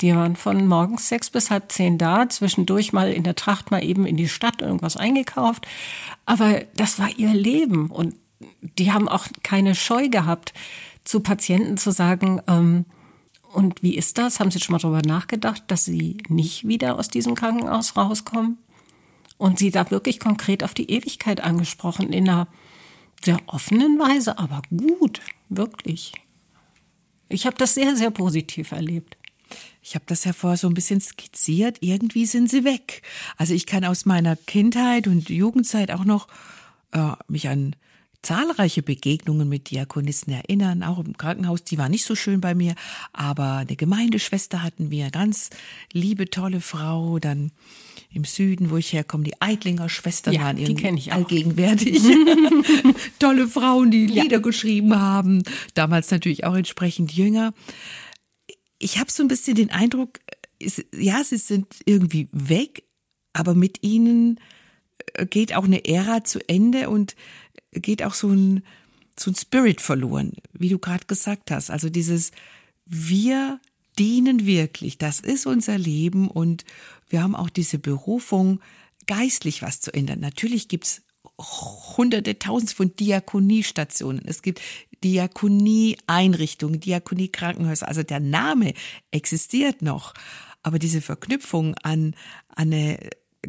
Die waren von morgens sechs bis halb zehn da, zwischendurch mal in der Tracht mal eben in die Stadt irgendwas eingekauft. Aber das war ihr Leben und die haben auch keine Scheu gehabt, zu Patienten zu sagen, ähm, und wie ist das? Haben Sie schon mal darüber nachgedacht, dass Sie nicht wieder aus diesem Krankenhaus rauskommen? Und sie da wirklich konkret auf die Ewigkeit angesprochen, in einer sehr offenen Weise, aber gut, wirklich. Ich habe das sehr, sehr positiv erlebt. Ich habe das ja vorher so ein bisschen skizziert. Irgendwie sind sie weg. Also ich kann aus meiner Kindheit und Jugendzeit auch noch äh, mich an zahlreiche Begegnungen mit Diakonissen erinnern, auch im Krankenhaus. Die war nicht so schön bei mir, aber eine Gemeindeschwester hatten wir, ganz liebe, tolle Frau. Dann im Süden, wo ich herkomme, die Eidlinger Schwestern ja, waren irgendwie allgegenwärtig. tolle Frauen, die ja. Lieder geschrieben haben, damals natürlich auch entsprechend jünger. Ich habe so ein bisschen den Eindruck, ja, sie sind irgendwie weg, aber mit ihnen äh, geht auch eine Ära zu Ende und geht auch so ein, so ein Spirit verloren, wie du gerade gesagt hast. Also dieses Wir dienen wirklich, das ist unser Leben und wir haben auch diese Berufung, geistlich was zu ändern. Natürlich gibt's hunderte, tausend von Diakoniestationen. Es gibt Diakonieeinrichtungen, Diakoniekrankenhäuser. Also der Name existiert noch. Aber diese Verknüpfung an, an eine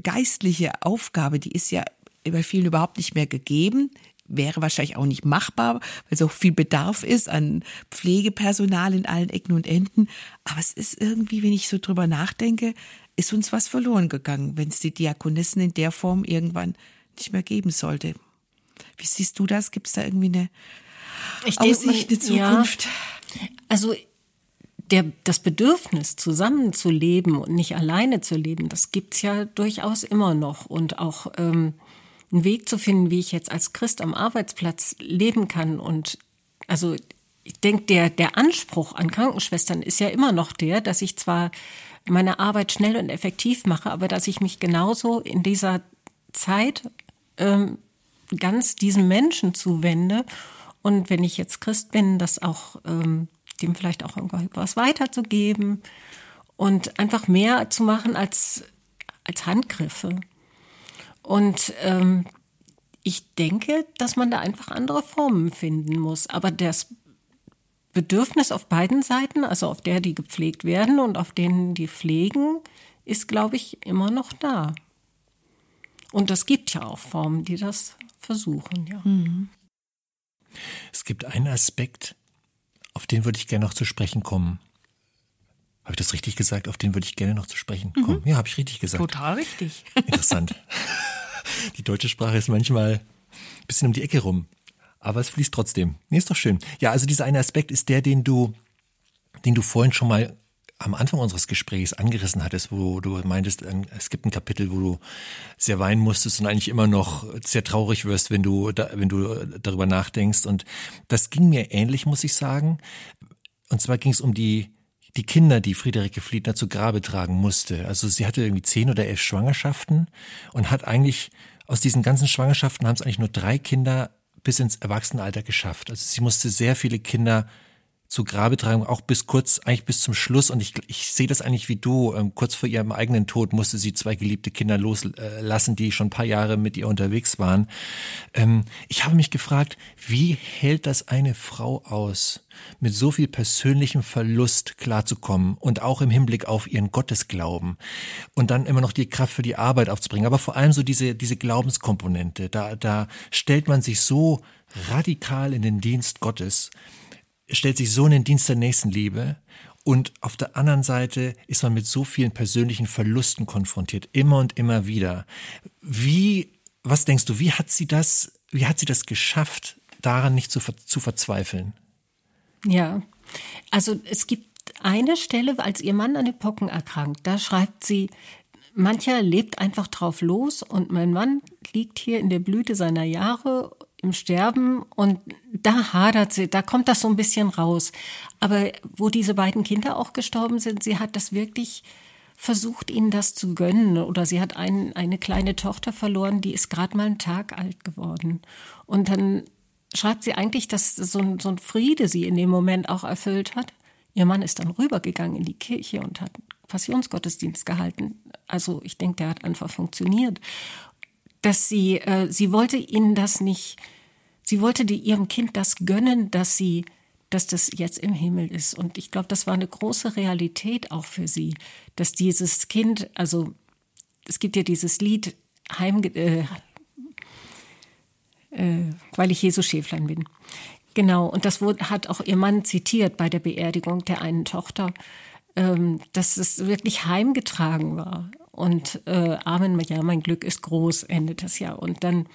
geistliche Aufgabe, die ist ja bei vielen überhaupt nicht mehr gegeben wäre wahrscheinlich auch nicht machbar, weil so viel Bedarf ist an Pflegepersonal in allen Ecken und Enden. Aber es ist irgendwie, wenn ich so drüber nachdenke, ist uns was verloren gegangen, wenn es die Diakonissen in der Form irgendwann nicht mehr geben sollte. Wie siehst du das? Gibt es da irgendwie eine ich Aussicht, eine Zukunft? Ja, also der, das Bedürfnis, zusammenzuleben und nicht alleine zu leben, das gibt es ja durchaus immer noch. Und auch ähm, einen Weg zu finden, wie ich jetzt als Christ am Arbeitsplatz leben kann. Und also ich denke, der, der Anspruch an Krankenschwestern ist ja immer noch der, dass ich zwar meine Arbeit schnell und effektiv mache, aber dass ich mich genauso in dieser Zeit ähm, ganz diesem Menschen zuwende. Und wenn ich jetzt Christ bin, das auch ähm, dem vielleicht auch irgendwas weiterzugeben und einfach mehr zu machen als, als Handgriffe. Und ähm, ich denke, dass man da einfach andere Formen finden muss. Aber das Bedürfnis auf beiden Seiten, also auf der, die gepflegt werden und auf denen, die pflegen, ist, glaube ich, immer noch da. Und es gibt ja auch Formen, die das versuchen, ja. Mhm. Es gibt einen Aspekt, auf den würde ich gerne noch zu sprechen kommen. Habe ich das richtig gesagt? Auf den würde ich gerne noch zu sprechen kommen. Mhm. Ja, habe ich richtig gesagt. Total richtig. Interessant. Die deutsche Sprache ist manchmal ein bisschen um die Ecke rum. Aber es fließt trotzdem. Nee, ist doch schön. Ja, also dieser eine Aspekt ist der, den du, den du vorhin schon mal am Anfang unseres Gesprächs angerissen hattest, wo du meintest, es gibt ein Kapitel, wo du sehr weinen musstest und eigentlich immer noch sehr traurig wirst, wenn du, da, wenn du darüber nachdenkst. Und das ging mir ähnlich, muss ich sagen. Und zwar ging es um die, die Kinder, die Friederike Fliedner zu Grabe tragen musste. Also sie hatte irgendwie zehn oder elf Schwangerschaften und hat eigentlich aus diesen ganzen Schwangerschaften haben es eigentlich nur drei Kinder bis ins Erwachsenenalter geschafft. Also sie musste sehr viele Kinder zu Grabe tragen, auch bis kurz, eigentlich bis zum Schluss. Und ich, ich sehe das eigentlich wie du. Ähm, kurz vor ihrem eigenen Tod musste sie zwei geliebte Kinder loslassen, die schon ein paar Jahre mit ihr unterwegs waren. Ähm, ich habe mich gefragt, wie hält das eine Frau aus, mit so viel persönlichem Verlust klarzukommen und auch im Hinblick auf ihren Gottesglauben und dann immer noch die Kraft für die Arbeit aufzubringen. Aber vor allem so diese, diese Glaubenskomponente. Da, da stellt man sich so radikal in den Dienst Gottes stellt sich so in den Dienst der Nächstenliebe und auf der anderen Seite ist man mit so vielen persönlichen Verlusten konfrontiert, immer und immer wieder. Wie, was denkst du, wie hat sie das, wie hat sie das geschafft, daran nicht zu, zu verzweifeln? Ja, also es gibt eine Stelle, als ihr Mann an den Pocken erkrankt, da schreibt sie, mancher lebt einfach drauf los und mein Mann liegt hier in der Blüte seiner Jahre im Sterben und da hadert sie, da kommt das so ein bisschen raus. Aber wo diese beiden Kinder auch gestorben sind, sie hat das wirklich versucht, ihnen das zu gönnen. Oder sie hat ein, eine kleine Tochter verloren, die ist gerade mal einen Tag alt geworden. Und dann schreibt sie eigentlich, dass so ein, so ein Friede sie in dem Moment auch erfüllt hat. Ihr Mann ist dann rübergegangen in die Kirche und hat Passionsgottesdienst gehalten. Also ich denke, der hat einfach funktioniert. Dass sie, äh, sie wollte ihnen das nicht sie wollte die, ihrem Kind das gönnen, dass sie dass das jetzt im Himmel ist. Und ich glaube, das war eine große Realität auch für sie, dass dieses Kind, also es gibt ja dieses Lied Heim, äh, äh, weil ich Jesus Schäflein bin. Genau, und das wurde, hat auch ihr Mann zitiert bei der Beerdigung der einen Tochter, ähm, dass es wirklich heimgetragen war. Und äh, Amen, ja, mein Glück ist groß, endet das ja. Und dann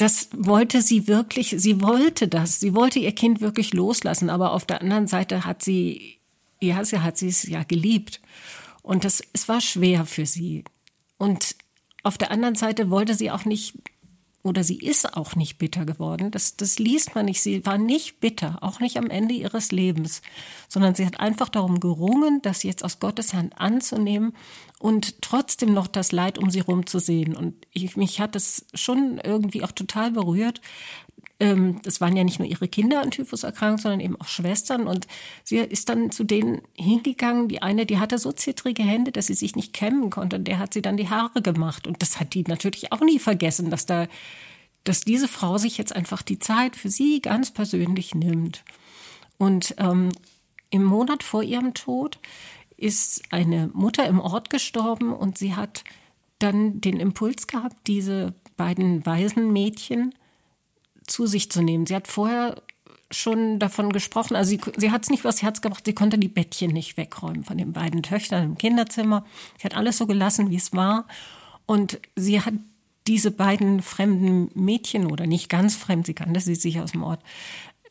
das wollte sie wirklich, sie wollte das, sie wollte ihr Kind wirklich loslassen, aber auf der anderen Seite hat sie, ja, sie hat sie es ja geliebt. Und das, es war schwer für sie. Und auf der anderen Seite wollte sie auch nicht, oder sie ist auch nicht bitter geworden. Das, das liest man nicht. Sie war nicht bitter, auch nicht am Ende ihres Lebens, sondern sie hat einfach darum gerungen, das jetzt aus Gottes Hand anzunehmen und trotzdem noch das Leid um sie herum zu sehen. Und ich, mich hat das schon irgendwie auch total berührt. Ähm, das waren ja nicht nur ihre Kinder an Typhus erkrankt, sondern eben auch Schwestern. Und sie ist dann zu denen hingegangen. Die eine, die hatte so zittrige Hände, dass sie sich nicht kämmen konnte. Und der hat sie dann die Haare gemacht. Und das hat die natürlich auch nie vergessen, dass da, dass diese Frau sich jetzt einfach die Zeit für sie ganz persönlich nimmt. Und ähm, im Monat vor ihrem Tod ist eine Mutter im Ort gestorben und sie hat dann den Impuls gehabt, diese beiden Waisenmädchen zu sich zu nehmen. Sie hat vorher schon davon gesprochen, also sie, sie hat es nicht übers Herz gebracht, sie konnte die Bettchen nicht wegräumen von den beiden Töchtern im Kinderzimmer. Sie hat alles so gelassen, wie es war. Und sie hat diese beiden fremden Mädchen oder nicht ganz fremd, sie kannte sie sich aus dem Ort,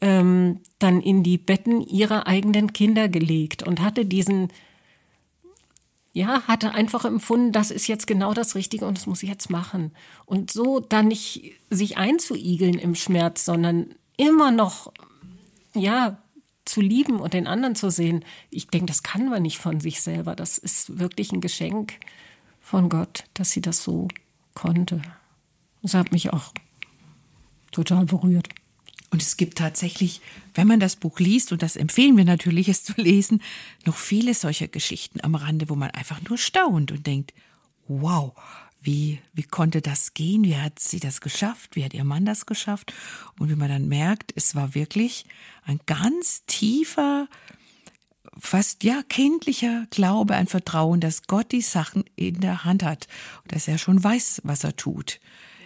ähm, dann in die Betten ihrer eigenen Kinder gelegt und hatte diesen ja, hatte einfach empfunden, das ist jetzt genau das Richtige und das muss ich jetzt machen. Und so dann nicht sich einzuigeln im Schmerz, sondern immer noch, ja, zu lieben und den anderen zu sehen. Ich denke, das kann man nicht von sich selber. Das ist wirklich ein Geschenk von Gott, dass sie das so konnte. Das hat mich auch total berührt. Und es gibt tatsächlich, wenn man das Buch liest, und das empfehlen wir natürlich, es zu lesen, noch viele solcher Geschichten am Rande, wo man einfach nur staunt und denkt, wow, wie, wie konnte das gehen? Wie hat sie das geschafft? Wie hat ihr Mann das geschafft? Und wie man dann merkt, es war wirklich ein ganz tiefer, fast ja kindlicher Glaube, ein Vertrauen, dass Gott die Sachen in der Hand hat und dass er schon weiß, was er tut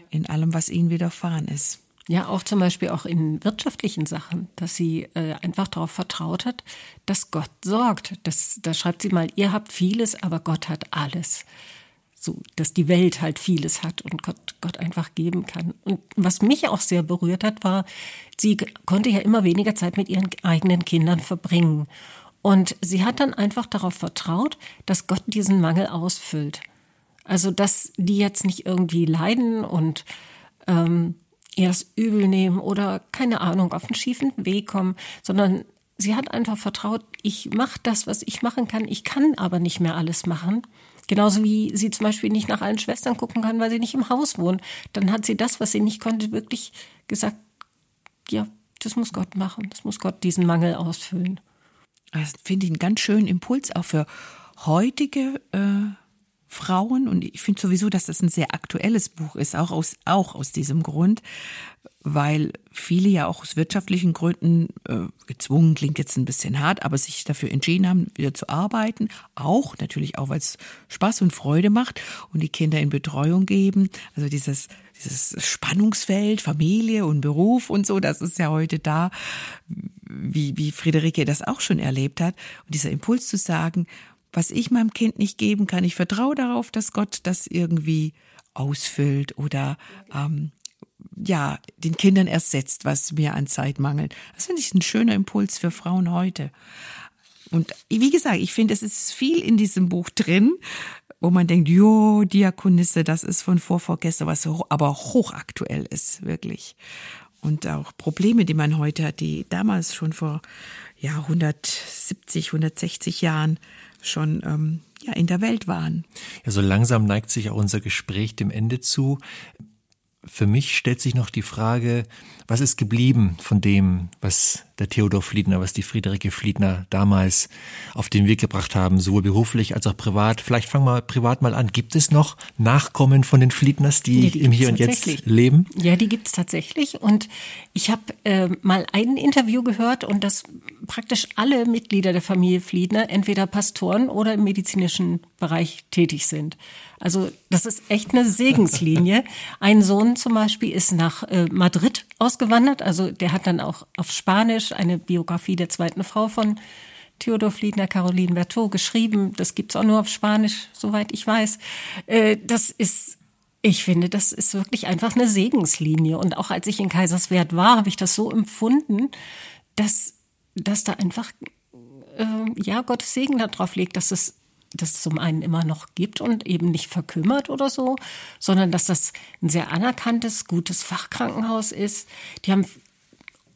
in allem, was ihnen widerfahren ist. Ja, auch zum Beispiel auch in wirtschaftlichen Sachen, dass sie äh, einfach darauf vertraut hat, dass Gott sorgt. Das, da schreibt sie mal, ihr habt vieles, aber Gott hat alles. So, dass die Welt halt vieles hat und Gott, Gott einfach geben kann. Und was mich auch sehr berührt hat, war, sie konnte ja immer weniger Zeit mit ihren eigenen Kindern verbringen. Und sie hat dann einfach darauf vertraut, dass Gott diesen Mangel ausfüllt. Also, dass die jetzt nicht irgendwie leiden und ähm, ihr das übel nehmen oder keine Ahnung, auf einen schiefen Weg kommen, sondern sie hat einfach vertraut, ich mache das, was ich machen kann, ich kann aber nicht mehr alles machen. Genauso wie sie zum Beispiel nicht nach allen Schwestern gucken kann, weil sie nicht im Haus wohnt. Dann hat sie das, was sie nicht konnte, wirklich gesagt, ja, das muss Gott machen, das muss Gott diesen Mangel ausfüllen. Das finde ich einen ganz schönen Impuls auch für heutige äh, Frauen. Und ich finde sowieso, dass das ein sehr aktuelles Buch ist, auch aus, auch aus diesem Grund, weil viele ja auch aus wirtschaftlichen Gründen äh, gezwungen, klingt jetzt ein bisschen hart, aber sich dafür entschieden haben, wieder zu arbeiten. Auch natürlich auch, weil es Spaß und Freude macht und die Kinder in Betreuung geben. Also dieses, dieses Spannungsfeld, Familie und Beruf und so, das ist ja heute da, wie, wie Friederike das auch schon erlebt hat. Und dieser Impuls zu sagen, was ich meinem Kind nicht geben kann, ich vertraue darauf, dass Gott das irgendwie ausfüllt oder ähm, ja, den Kindern ersetzt, was mir an Zeit mangelt. Das finde ich ein schöner Impuls für Frauen heute. Und wie gesagt, ich finde, es ist viel in diesem Buch drin, wo man denkt, jo, Diakonisse, das ist von vorvorgestern, was aber hochaktuell ist, wirklich. Und auch Probleme, die man heute hat, die damals schon vor ja, 170, 160 Jahren schon ähm, ja, in der Welt waren. Ja, so langsam neigt sich auch unser Gespräch dem Ende zu. Für mich stellt sich noch die Frage, was ist geblieben von dem, was der Theodor Fliedner, was die Friederike Fliedner damals auf den Weg gebracht haben, sowohl beruflich als auch privat? Vielleicht fangen wir privat mal an. Gibt es noch Nachkommen von den Fliedners, die, nee, die im Hier und Jetzt leben? Ja, die gibt es tatsächlich. Und ich habe äh, mal ein Interview gehört und dass praktisch alle Mitglieder der Familie Fliedner entweder Pastoren oder im medizinischen Bereich tätig sind. Also das ist echt eine Segenslinie. Ein Sohn zum Beispiel ist nach äh, Madrid ausgewandert. Also der hat dann auch auf Spanisch eine Biografie der zweiten Frau von Theodor Fliedner, Caroline Berthaud geschrieben. Das gibt's auch nur auf Spanisch, soweit ich weiß. Äh, das ist ich finde, das ist wirklich einfach eine Segenslinie. Und auch als ich in Kaiserswerth war, habe ich das so empfunden, dass, dass da einfach, äh, ja, Gottes Segen darauf liegt, dass es das zum einen immer noch gibt und eben nicht verkümmert oder so, sondern dass das ein sehr anerkanntes, gutes Fachkrankenhaus ist. Die haben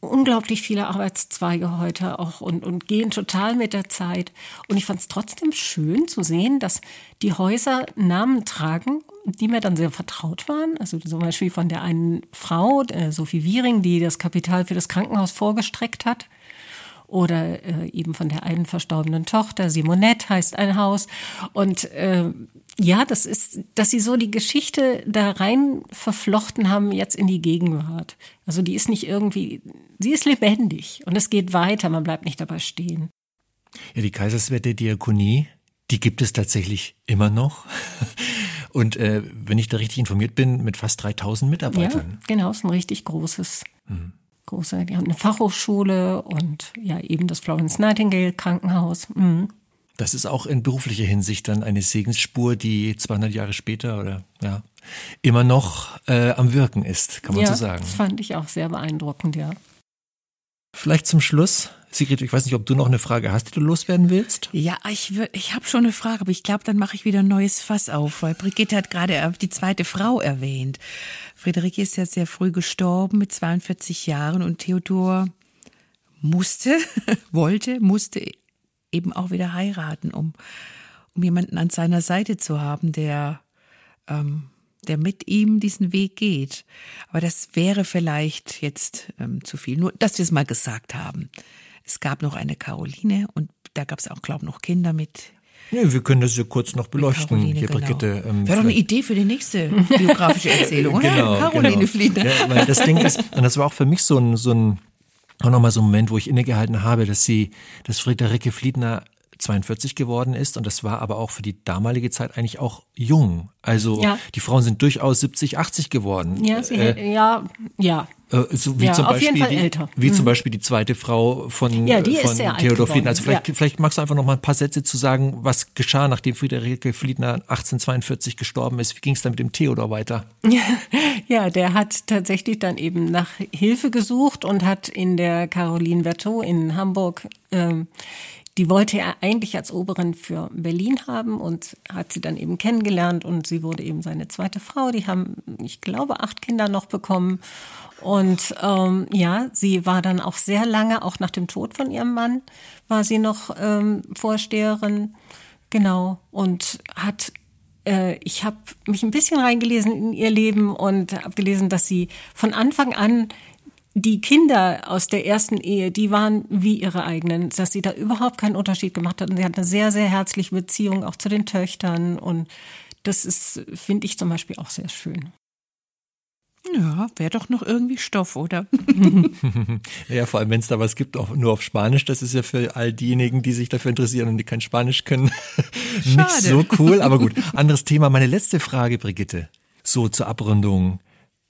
unglaublich viele Arbeitszweige heute auch und, und gehen total mit der Zeit. Und ich fand es trotzdem schön zu sehen, dass die Häuser Namen tragen, die mir dann sehr vertraut waren. Also zum Beispiel von der einen Frau, Sophie Wiering, die das Kapital für das Krankenhaus vorgestreckt hat oder äh, eben von der einen verstorbenen Tochter. Simonette heißt ein Haus. Und äh, ja, das ist, dass sie so die Geschichte da rein verflochten haben jetzt in die Gegenwart. Also die ist nicht irgendwie, sie ist lebendig und es geht weiter, man bleibt nicht dabei stehen. Ja, die Kaiserswerte Diakonie, die gibt es tatsächlich immer noch. Und äh, wenn ich da richtig informiert bin, mit fast 3000 Mitarbeitern. Ja, genau, ist ein richtig großes hm große, die haben eine Fachhochschule und ja eben das Florence Nightingale Krankenhaus. Mhm. Das ist auch in beruflicher Hinsicht dann eine Segensspur, die 200 Jahre später oder ja immer noch äh, am Wirken ist, kann man ja, so sagen. Das fand ich auch sehr beeindruckend, ja. Vielleicht zum Schluss, Sigrid, ich weiß nicht, ob du noch eine Frage hast, die du loswerden willst? Ja, ich, ich habe schon eine Frage, aber ich glaube, dann mache ich wieder ein neues Fass auf, weil Brigitte hat gerade die zweite Frau erwähnt. Friederike ist ja sehr früh gestorben mit 42 Jahren und Theodor musste, wollte, musste eben auch wieder heiraten, um, um jemanden an seiner Seite zu haben, der, ähm, der mit ihm diesen Weg geht. Aber das wäre vielleicht jetzt ähm, zu viel. Nur, dass wir es mal gesagt haben. Es gab noch eine Caroline und da gab es auch, glaube ich, noch Kinder mit Nee, wir können das ja kurz noch beleuchten. Caroline, Hier, genau. Brigitte. Ähm, Wäre doch eine Idee für die nächste biografische Erzählung, oder? Genau, Caroline genau. Fliedner. Ja, weil das Ding ist, und das war auch für mich so ein, so ein, auch nochmal so ein Moment, wo ich innegehalten habe, dass sie, dass Friederike Fliedner 42 geworden ist und das war aber auch für die damalige Zeit eigentlich auch jung. Also Ja. die Frauen sind durchaus 70, 80 geworden. Ja, sie, äh, ja, ja. äh, so wie Ja, zum auf Beispiel jeden Fall die, wie zum Beispiel die zweite Frau von, Ja, äh, von Theodor Fliedner. Also vielleicht, vielleicht magst du einfach noch mal ein paar Sätze zu sagen, was geschah, nachdem Friederike Fliedner 1842 gestorben ist. Wie ging es dann mit dem Theodor weiter? Ja, der hat tatsächlich dann eben nach Hilfe gesucht und hat in der Caroline Berthaud in Hamburg, ähm, die wollte er eigentlich als Oberin für Berlin haben und hat sie dann eben kennengelernt und sie wurde eben seine zweite Frau. Die haben, ich glaube, acht Kinder noch bekommen. Und ähm, ja, sie war dann auch sehr lange, auch nach dem Tod von ihrem Mann, war sie noch ähm, Vorsteherin. Genau. Und hat äh, ich habe mich ein bisschen reingelesen in ihr Leben und habe gelesen, dass sie von Anfang an die Kinder aus der ersten Ehe, die waren wie ihre eigenen, dass sie da überhaupt keinen Unterschied gemacht hat. Und sie hat eine sehr, sehr herzliche Beziehung auch zu den Töchtern. Und das ist, finde ich zum Beispiel auch sehr schön. Ja, wäre doch noch irgendwie Stoff, oder? Ja, vor allem, wenn es da was gibt, auch nur auf Spanisch, das ist ja für all diejenigen, die sich dafür interessieren und die kein Spanisch können, nicht so cool. Aber gut, anderes Thema. Meine letzte Frage, Brigitte, so zur Abrundung.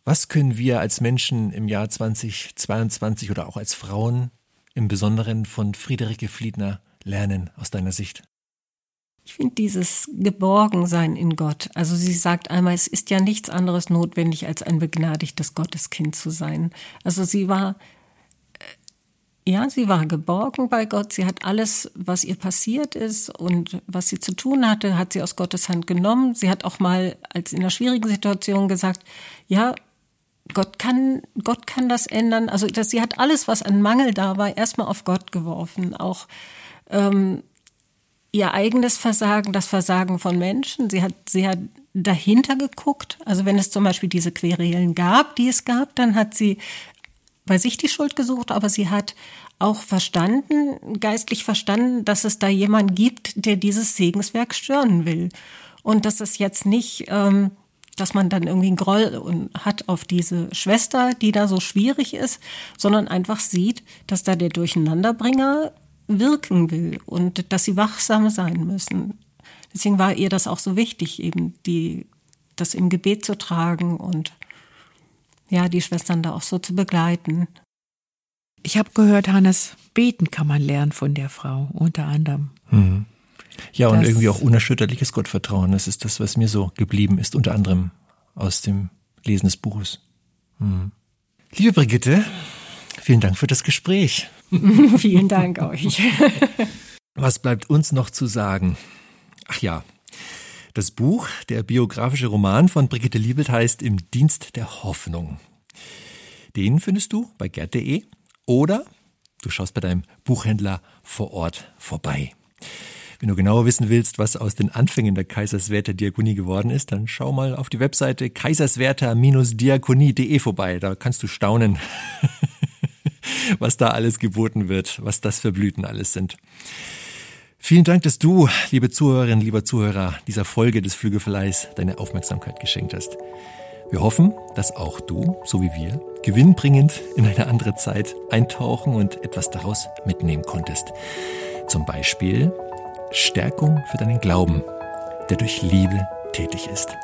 Was können wir als Menschen im Jahr 2022 oder auch als Frauen im Besonderen von Friederike Fliedner lernen aus deiner Sicht? Ich finde dieses Geborgensein in Gott. Also sie sagt einmal, es ist ja nichts anderes notwendig, als ein begnadigtes Gotteskind zu sein. Also sie war, äh, ja, sie war geborgen bei Gott. Sie hat alles, was ihr passiert ist und was sie zu tun hatte, hat sie aus Gottes Hand genommen. Sie hat auch mal als in einer schwierigen Situation gesagt, ja, Gott kann, Gott kann das ändern. Also dass sie hat alles, was an Mangel da war, erstmal auf Gott geworfen. Auch ähm, ihr eigenes Versagen, das Versagen von Menschen. Sie hat sehr dahinter geguckt. Also wenn es zum Beispiel diese Querelen gab, die es gab, dann hat sie bei sich die Schuld gesucht, aber sie hat auch verstanden, geistlich verstanden, dass es da jemand gibt, der dieses Segenswerk stören will. Und dass es jetzt nicht, ähm, dass man dann irgendwie einen Groll und- hat auf diese Schwester, die da so schwierig ist, sondern einfach sieht, dass da der Durcheinanderbringer wirken will und dass sie wachsam sein müssen. Deswegen war ihr das auch so wichtig, eben die, das im Gebet zu tragen und ja, die Schwestern da auch so zu begleiten. Ich habe gehört, Hannes, beten kann man lernen von der Frau, unter anderem. Ja, und irgendwie auch unerschütterliches Gottvertrauen. Das ist das, was mir so geblieben ist, unter anderem aus dem Lesen des Buches. Hm. Liebe Brigitte, vielen Dank für das Gespräch. Vielen Dank euch. Was bleibt uns noch zu sagen? Ach ja, das Buch, der biografische Roman von Brigitte Liebelt heißt Im Dienst der Hoffnung. Den findest du bei gerd.de oder du schaust bei deinem Buchhändler vor Ort vorbei. Wenn du genauer wissen willst, was aus den Anfängen der Kaiserswerther Diakonie geworden ist, dann schau mal auf die Webseite kaiserswerther-diakonie.de vorbei. Da kannst du staunen, was da alles geboten wird, was das für Blüten alles sind. Vielen Dank, dass du, liebe Zuhörerinnen, lieber Zuhörer, dieser Folge des Flügelverleihs deine Aufmerksamkeit geschenkt hast. Wir hoffen, dass auch du, so wie wir, gewinnbringend in eine andere Zeit eintauchen und etwas daraus mitnehmen konntest. Zum Beispiel Stärkung für deinen Glauben, der durch Liebe tätig ist.